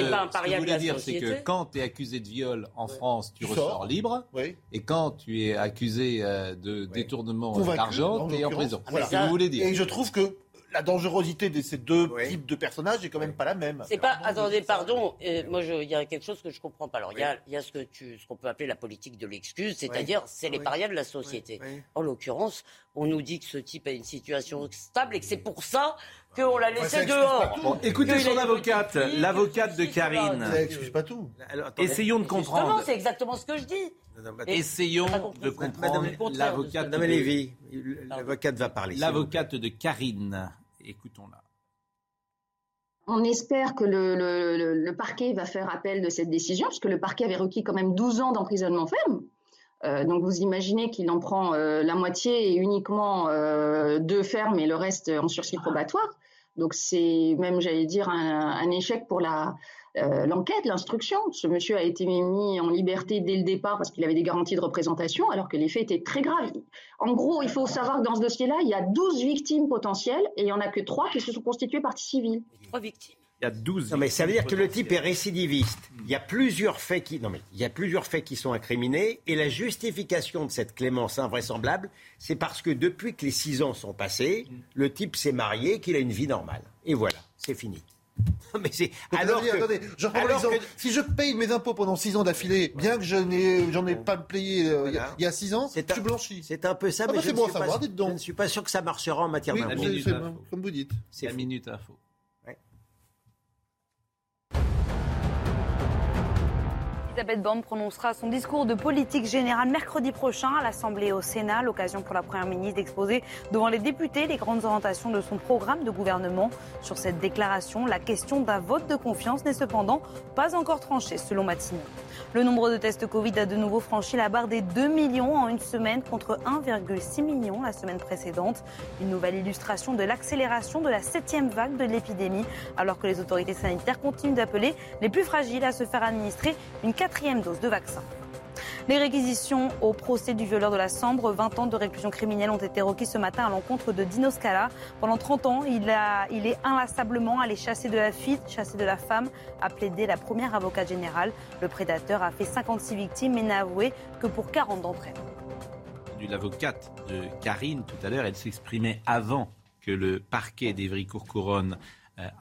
ce que que quand tu es accusé de viol en France, tu Tu ressors sors. libre. Oui. Et quand tu es accusé euh, de détournement d'argent, en tu es en prison. Voilà. C'est ce que vous voulez dire. Et je trouve que la dangerosité de ces deux Oui. types de personnages est quand même pas la même. C'est pas. Attendez, pardon. euh, moi, je- il y a quelque chose que je comprends pas. Alors, il y a, il y a ce que tu, ce qu'on peut appeler la politique de l'excuse, c'est-à-dire c'est les parias de la société. Oui, oui. En l'occurrence, on nous dit que ce type a une situation stable et que c'est pour ça qu'on l'a laissé dehors. Bon, écoutez son avocate, l'avocate de. Karine. Ça excuse pas tout. Alors, attendez. Essayons de comprendre. c'est exactement ce que je dis. Non, non, Et- Essayons de comprendre l'avocate Madame de, Lévy, l'avocate va parler. l'avocate de Karine. Écoutons-la. On espère que le, parquet va faire appel de cette décision, parce que le parquet avait requis quand même 12 ans d'emprisonnement ferme. Euh, donc vous imaginez qu'il en prend euh, la moitié et uniquement euh, deux fermes et le reste en sursis probatoire. Donc c'est même, j'allais dire, un échec pour la euh, l'enquête, l'instruction. Ce monsieur a été mis en liberté dès le départ parce qu'il avait des garanties de représentation, alors que les faits étaient très graves. En gros, il faut savoir que dans ce dossier-là, il y a 12 victimes potentielles et il n'y en a que 3 qui se sont constituées partie civile. Trois victimes. Il y a 12. Non, mais ça veut dire que le type est récidiviste. Il y a plusieurs faits qui, non mais il y a plusieurs faits qui sont incriminés et la justification de cette clémence invraisemblable, c'est parce que depuis que les six ans sont passés, le type s'est marié, qu'il a une vie normale. Et voilà, c'est fini. Non, mais c'est alors attendez, que, attendez, je reprends alors que- Si je paye mes impôts pendant 6 ans d'affilée, bien que je n'ai, j'en ai pas payé euh, il y a- Voilà. il y a 6 ans, C'est je un- suis blanchi. c'est un peu ça, Ah mais bah, je, ne bon suis pas- savoir, dites donc. je ne suis pas sûr que ça marchera en matière Oui, La d'impôt. c'est- minute c'est info. bon, comme vous dites. C'est La fou. minute info. Elisabeth Borne prononcera son discours de politique générale mercredi prochain à l'Assemblée au Sénat, l'occasion pour la Première ministre d'exposer devant les députés les grandes orientations de son programme de gouvernement. Sur cette déclaration, la question d'un vote de confiance n'est cependant pas encore tranchée, selon Matignon. Le nombre de tests Covid a de nouveau franchi la barre des 2 millions en une semaine contre 1,6 million la semaine précédente. Une nouvelle illustration de l'accélération de la septième vague de l'épidémie, alors que les autorités sanitaires continuent d'appeler les plus fragiles à se faire administrer une quatrième dose de vaccin. Les réquisitions au procès du violeur de la Sambre, 20 ans de réclusion criminelle ont été requis ce matin à l'encontre de Dino Scala. Pendant 30 ans, il, est inlassablement allé chasser de la fille, chasser de la femme, a plaidé la première avocate générale. Le prédateur a fait 56 victimes mais n'a avoué que pour 40 d'entre elles. l'avocate de Karine tout à l'heure. Elle s'exprimait avant que le parquet d'Evry-Courcouronne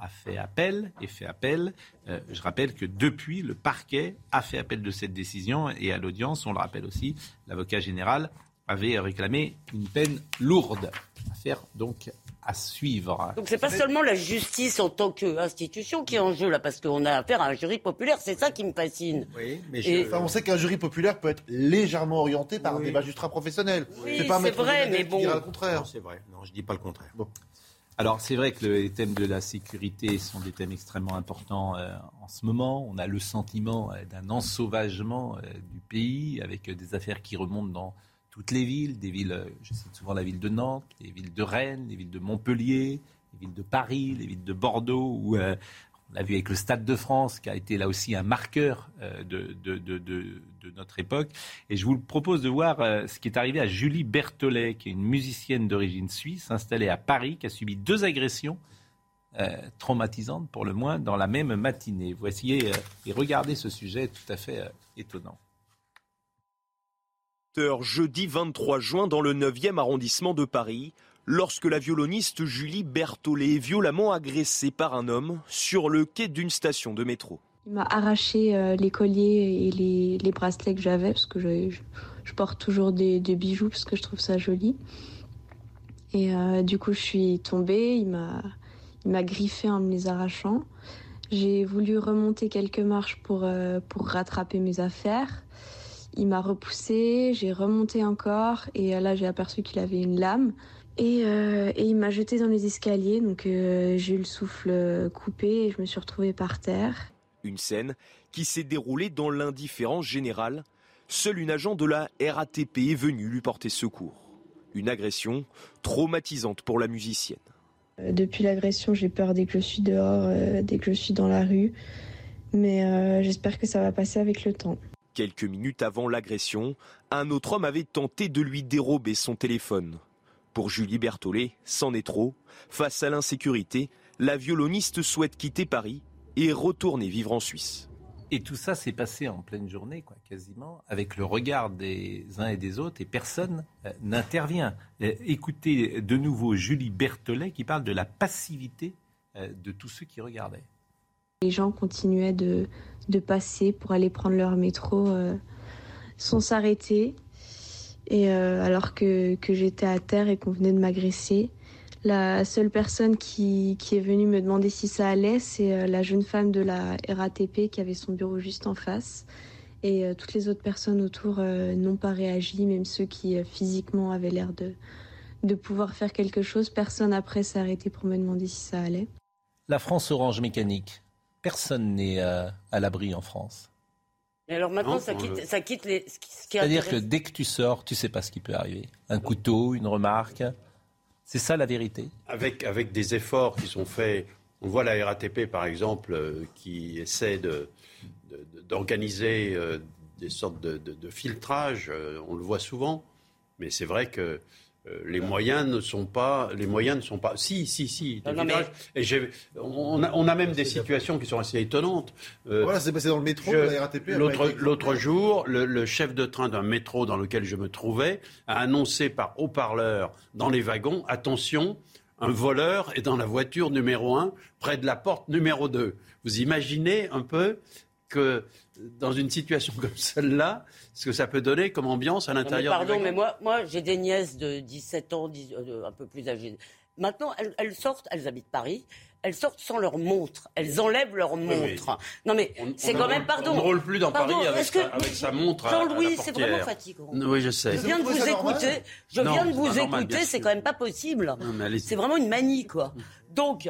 a fait appel et fait appel. Euh, je rappelle que depuis, le parquet a fait appel de cette décision et à l'audience, on le rappelle aussi, l'avocat général avait réclamé une peine lourde. Affaire donc à suivre. Donc c'est pas seulement la justice en tant qu'institution qui est en jeu là, parce qu'on a affaire à un jury populaire. C'est ça qui me fascine. Oui, mais Et- Enfin, on sait qu'un jury populaire peut être légèrement orienté par Oui. des magistrats professionnels. Oui, c'est vrai, mais bon. dira le contraire. Non, c'est vrai. Non, je dis pas le contraire. Alors c'est vrai que le- les thèmes de la sécurité sont des thèmes extrêmement importants euh, en ce moment. On a le sentiment euh, d'un ensauvagement euh, du pays avec des affaires qui remontent dans toutes les villes, des villes, je cite souvent la ville de Nantes, les villes de Rennes, les villes de Montpellier, les villes de Paris, les villes de Bordeaux, on l'a vu avec le Stade de France, qui a été là aussi un marqueur euh, de, notre époque. Et je vous propose de voir euh, ce qui est arrivé à Julie Berthollet, qui est une musicienne d'origine suisse, installée à Paris, qui a subi deux agressions euh, traumatisantes, pour le moins, dans la même matinée. Voici et regardez ce sujet tout à fait étonnant. jeudi 23 juin dans le 9e arrondissement de Paris, lorsque la violoniste Julie Berthollet est violemment agressée par un homme sur le quai d'une station de métro. Il m'a arraché euh, les colliers et les, bracelets que j'avais parce que je, porte toujours des, bijoux parce que je trouve ça joli. Et euh, du coup, je suis tombée. Il m'a, il m'a griffé en me les arrachant. J'ai voulu remonter quelques marches pour, euh, pour rattraper mes affaires. Il m'a repoussé, j'ai remonté encore et là j'ai aperçu qu'il avait une lame et, euh, et il m'a jeté dans les escaliers donc euh, j'ai eu le souffle euh, coupé et je me suis retrouvée par terre. Une scène qui s'est déroulée dans l'indifférence générale. Seule une agent de la RATP est venue lui porter secours. Une agression traumatisante pour la musicienne. Depuis l'agression, j'ai peur dès que je suis dehors, euh, dès que je suis dans la rue. Mais euh, j'espère que ça va passer avec le temps. Quelques minutes avant l'agression, un autre homme avait tenté de lui dérober son téléphone. Pour Julie Berthollet, c'en est trop. Face à l'insécurité, la violoniste souhaite quitter Paris et retourner vivre en Suisse. Et tout ça s'est passé en pleine journée, quoi, quasiment, avec le regard des uns et des autres, et personne euh, n'intervient. Euh, écoutez de nouveau Julie Berthollet qui parle de la passivité euh, de tous ceux qui regardaient. Les gens continuaient de, de passer pour aller prendre leur métro euh, sans s'arrêter. Et euh, alors que, j'étais à terre et qu'on venait de m'agresser, la seule personne qui, est venue me demander si ça allait, c'est euh, la jeune femme de la RATP qui avait son bureau juste en face. Et euh, toutes les autres personnes autour n'ont pas réagi, même ceux qui physiquement avaient l'air de, de pouvoir faire quelque chose. Personne après s'est arrêté pour me demander si ça allait. La France Orange Mécanique, personne n'est à l'abri en France. Et alors maintenant, Non, ça, quitte, le- ça quitte les. Ce C'est-à-dire que dès que tu sors, tu sais pas ce qui peut arriver. Un couteau, une remarque. C'est ça la vérité. avec, avec des efforts qui sont faits. On voit la RATP, par exemple, euh, qui essaie de- de- de- d'organiser euh, des sortes de, de- de filtrage. euh, on le voit souvent. Mais c'est vrai que euh, les moyens ne sont pas. Les moyens ne sont pas. Si, si, si. des Non, non, mais- filtrages. Et j'ai- on, a, on a même des situations qui sont assez étonnantes. Euh, Voilà, c'est passé dans le métro, je- la RATP l'autre jour, le, le chef de train d'un métro dans lequel je me trouvais a annoncé par haut-parleur dans les wagons attention, un voleur est dans la voiture numéro 1, près de la porte numéro 2. Vous imaginez un peu que dans une situation comme celle-là, ce que ça peut donner comme ambiance à l'intérieur pardon, mais moi, moi j'ai des nièces de 17 ans, 10 euh, un peu plus âgées. Maintenant, elles, elles sortent, elles habitent Paris, elles sortent sans leur montre, elles enlèvent leur oui. montre. Non mais c'est quand même, pardon. on ne roule plus dans Pardon, Paris avec que- sa- avec sa montre Jean-Louis, c'est vraiment fatigant. Oui, je sais. Je viens de vous écouter, je Non, viens de c'est vous écouter, c'est quand même pas possible. C'est vraiment une manie, quoi. Donc,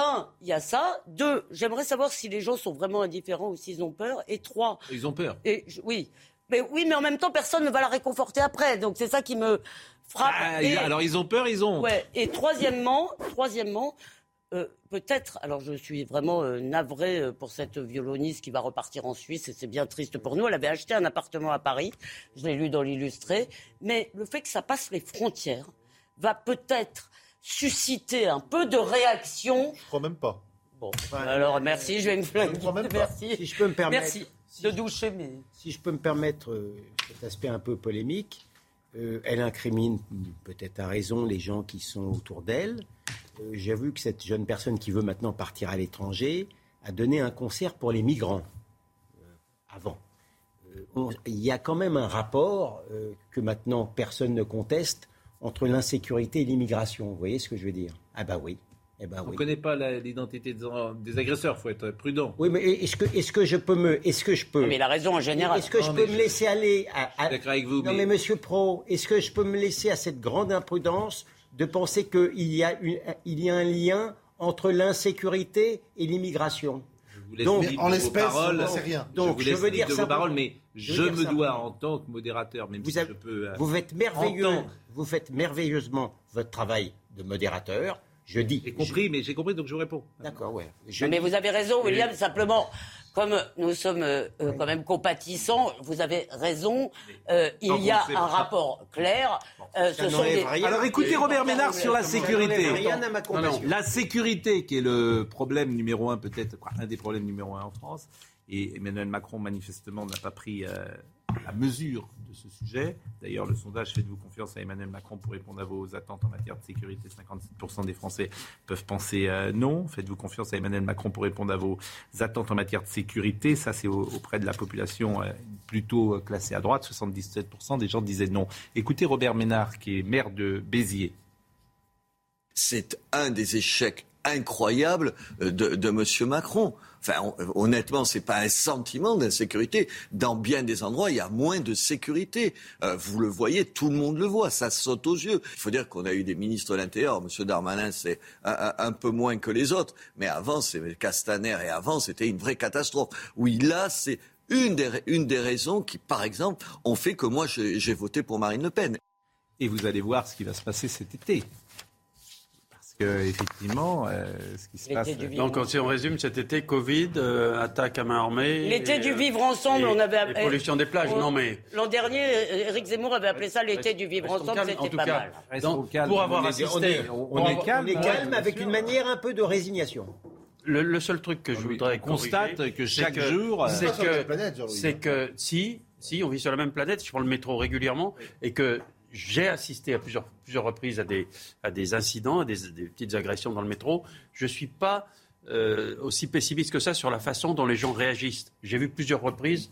un, il y a ça. Deux, j'aimerais savoir si les gens sont vraiment indifférents ou s'ils ont peur. Et trois, Ils ont peur. et je- oui. Mais oui, mais en même temps, personne ne va la réconforter après. Donc c'est ça qui me frappe. Ah, Et- Alors ils ont peur, ils ont. Ouais. Et troisièmement, troisièmement, euh, peut-être. Alors je suis vraiment euh, navrée euh, pour cette violoniste qui va repartir en Suisse et c'est bien triste pour nous. Elle avait acheté un appartement à Paris. Je l'ai lu dans l'illustré. Mais le fait que ça passe les frontières va peut-être susciter un peu de réaction. Je crois même pas. Bon, alors merci, je vais me flinguer. Merci. Si je peux me permettre. Merci de doucher, mais. Si je peux me permettre euh, cet aspect un peu polémique, euh, elle incrimine peut-être à raison les gens qui sont autour d'elle. Euh, J'ai vu que cette jeune personne qui veut maintenant partir à l'étranger a donné un concert pour les migrants euh, avant. Euh, Il y a quand même un rapport euh, que maintenant personne ne conteste entre l'insécurité et l'immigration. Vous voyez ce que je veux dire? Ah bah oui. Eh ben On ne oui. connaît pas l'identité des, des agresseurs, il faut être prudent. Oui, mais est-ce que, je peux me, est-ce que je peux, Mais il a raison en général. est-ce que je peux me laisser aller à, à- d'accord avec vous, Non, mais- mais Monsieur Pro, est-ce que je peux me laisser à cette grande imprudence de penser qu'il y a une, il y a un lien entre l'insécurité et l'immigration? Vous laisse Donc, libre en de vos l'espèce, paroles. rien. je vous je laisse veux dire de vos paroles, mais je me dois, en tant que modérateur, même Vous si avez- je peux... euh, Vous faites merveilleux, vous faites merveilleusement votre travail de modérateur. Je dis. J'ai compris, mais j'ai compris, donc je vous réponds. D'accord, ouais. Je mais dis- vous avez raison, William. Simplement, comme nous sommes euh, euh, quand même compatissants, vous avez raison. euh, il y a un pas. rapport clair. euh, ce sont des... Alors écoutez Robert Ménard sur la sécurité. rien à ma Non, non, compassion. La sécurité qui est le problème numéro un, peut-être un des problèmes numéro un en France. Et Emmanuel Macron, manifestement, n'a pas pris euh, la mesure D'ailleurs, le sondage Faites-vous confiance à Emmanuel Macron pour répondre à vos attentes en matière de sécurité 57% des Français peuvent penser euh, non. Faites-vous confiance à Emmanuel Macron pour répondre à vos attentes en matière de sécurité. Ça, c'est au- auprès de la population euh, plutôt euh, classée à droite. 77% des gens disaient non. Écoutez Robert Ménard, qui est maire de Béziers. c'est un des échecs incroyables de, de M. Macron. Enfin, on- honnêtement, c'est pas un sentiment d'insécurité. Dans bien des endroits, il y a moins de sécurité. Euh, vous le voyez, tout le monde le voit, ça saute aux yeux. Il faut dire qu'on a eu des ministres de l'Intérieur. M. Darmanin, c'est un, un- peu moins que les autres. Mais avant, c'est Castaner et avant, c'était une vraie catastrophe. Oui, là, c'est une des, une des raisons qui, par exemple, ont fait que moi, j'ai voté pour Marine Le Pen. Et vous allez voir ce qui va se passer cet été. Que, effectivement, euh, ce qui se L'été passe. du vivre Donc, si on résume, cet été, Covid, euh, attaque à main armée. L'été du euh, vivre ensemble, et- on avait et pollution des plages, on- non mais. L'an dernier, euh, Éric Zemmour avait appelé ça l'été du vivre ensemble, c'était pas cas. mal. Donc, pour avoir On est- assisté, on est- on est On calme avec sûr. une manière un peu de résignation. Le, le seul truc que je voudrais on constate que chaque jour, c'est que, c'est que si, si, on vit sur la même planète. Je prends le métro régulièrement et que j'ai assisté à plusieurs, plusieurs reprises à des, à des incidents, à des, des petites agressions dans le métro. Je suis pas euh, aussi pessimiste que ça sur la façon dont les gens réagissent. J'ai vu plusieurs reprises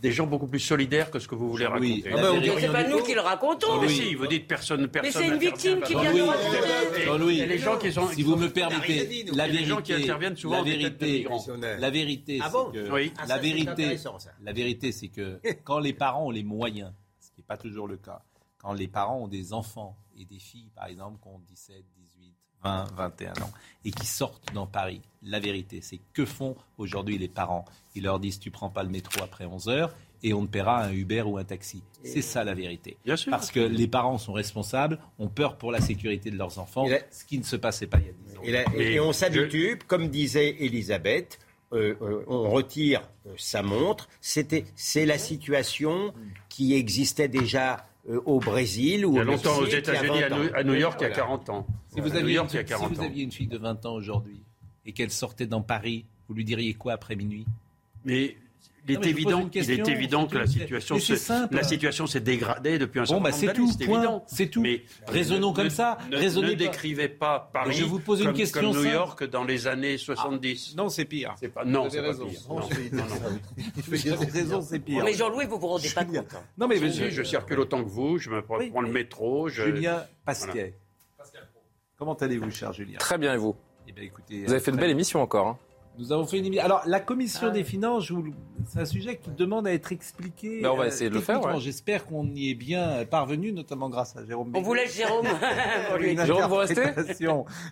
des gens beaucoup plus solidaires que ce que vous voulez Oui. raconter. Ah bah, on dit C'est pas nous qui le racontons. Mais si, vous dites personne, personne. c'est une victime qui vient de Oui. raconter. Les gens qui sont. si vous me permettez, la a des gens qui vérité, interviennent souvent la vérité, migrants. la vérité, Ah c'est bon que Oui. Ah, ça, la vérité, la vérité, c'est que quand les parents ont les moyens, ce qui n'est pas toujours le cas, quand les parents ont des enfants et des filles, par exemple, qui ont 17, 18, 20, 21 ans, et qui sortent dans Paris, la vérité, c'est que font aujourd'hui les parents? Ils leur disent tu prends pas le métro après 11 heures et on te paiera un Uber ou un taxi. C'est ça la vérité. Bien sûr. Parce que les parents sont responsables, ont peur pour la sécurité de leurs enfants, ce qui ne se passait pas il y a 10 ans. Et, là- et- Mais et on je- s'habitue, comme disait Elisabeth, euh, euh, on retire euh, sa montre. C'était, c'est la situation qui existait déjà au Brésil ou Il y a longtemps aux États-Unis, à, 20 ans. New- à New York, il y a Voilà. 40 ans. Si vous, aviez York, une, si 40 vous ans. aviez une fille de 20 ans aujourd'hui et qu'elle sortait dans Paris, vous lui diriez quoi après minuit? Mais il est évident, il est évident que la situation, se- la situation s'est dégradée depuis un Bon, certain bah, nombre c'est tout, c'est point. évident. C'est tout. Mais Raisonnons ne- comme ça. Ne, Raisonnez ne pas. décrivez pas Paris Je vous pose une comme, question comme New simple. York dans les années 70. Non, c'est pire. Non, Vous c'est avez pas raison. pire. Non, Non, je- non, non. Vous avez raison, c'est pire. Mais Jean-Louis, vous vous rendez pas compte. hein. Non, mais je circule autant que vous, je me prends le métro. Julien Pasquet. Comment allez-vous, cher Julien? Très bien, et vous? Eh bien, écoutez, Vous avez fait une très- belle émission encore. hein. Nous avons fait une émission. Alors, la commission des finances, c'est un sujet qui demande à être expliqué. Ben, on va euh, essayer de le faire, ouais. J'espère qu'on y est bien parvenu, notamment grâce à Jérôme. On vous laisse, Jérôme. Une Jérôme, vous restez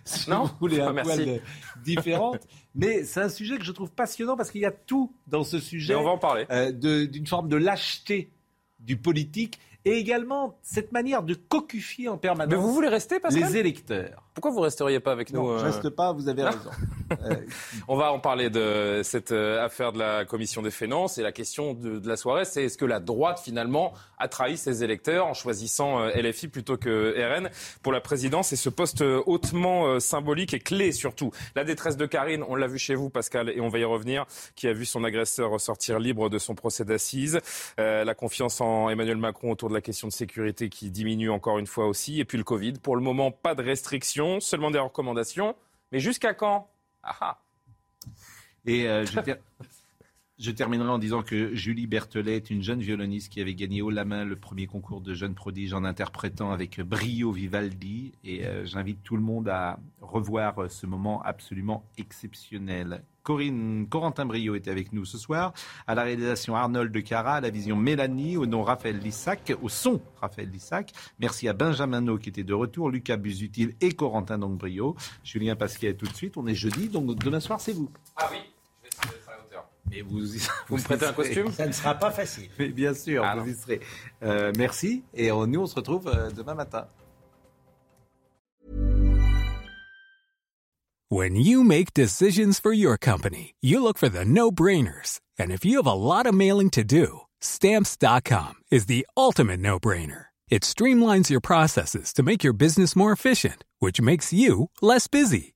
si Non vous voulez, un Ah, merci. poil différente. Mais c'est un sujet que je trouve passionnant parce qu'il y a tout dans ce sujet. Mais on va en parler. euh, de- d'une forme de lâcheté du politique et également cette manière de cocufier en permanence Mais vous voulez rester, Pascal? les électeurs. Pourquoi vous resteriez pas avec nous Non, euh, je reste pas, vous avez raison. Euh, On va en parler de cette euh, affaire de la commission des finances et la question de, de la soirée, c'est est-ce que la droite finalement a trahi ses électeurs en choisissant LFI plutôt que RN pour la présidence et ce poste hautement symbolique et clé surtout? La détresse de Karine, on l'a vu chez vous Pascal et on va y revenir, qui a vu son agresseur ressortir libre de son procès d'assises. Euh, la confiance en Emmanuel Macron autour de la question de sécurité qui diminue encore une fois aussi et puis le Covid. Pour le moment, pas de restrictions, seulement des recommandations. Mais jusqu'à quand? Ah ah. Et euh, je, je terminerai en disant que Julie Berthelet est une jeune violoniste qui avait gagné haut la main le premier concours de jeunes prodiges en interprétant avec brio Vivaldi. Et euh, j'invite tout le monde à revoir euh, ce moment absolument exceptionnel. Corinne, Corentin Brio était avec nous ce soir. À la réalisation Arnold de Cara, à la vision Mélanie, au nom Raphaël Lissac, au son Raphaël Lissac. Merci à Benjamin No qui était de retour, Lucas Busutil et Corentin donc Brio. Julien Pasquet tout de suite. On est jeudi, donc demain soir c'est vous. Ah oui, je vais essayer d'être à la hauteur. Mais vous, Vous me prêtez un costume Ça ne sera pas facile. Mais bien sûr, Ah vous y serez. Euh, merci. Et nous, on se retrouve euh, demain matin. When you make decisions for your company, you look for the no brainers. And if you have a lot of mailing to do, stamps.com is the ultimate no brainer. It streamlines your processes to make your business more efficient, which makes you less busy.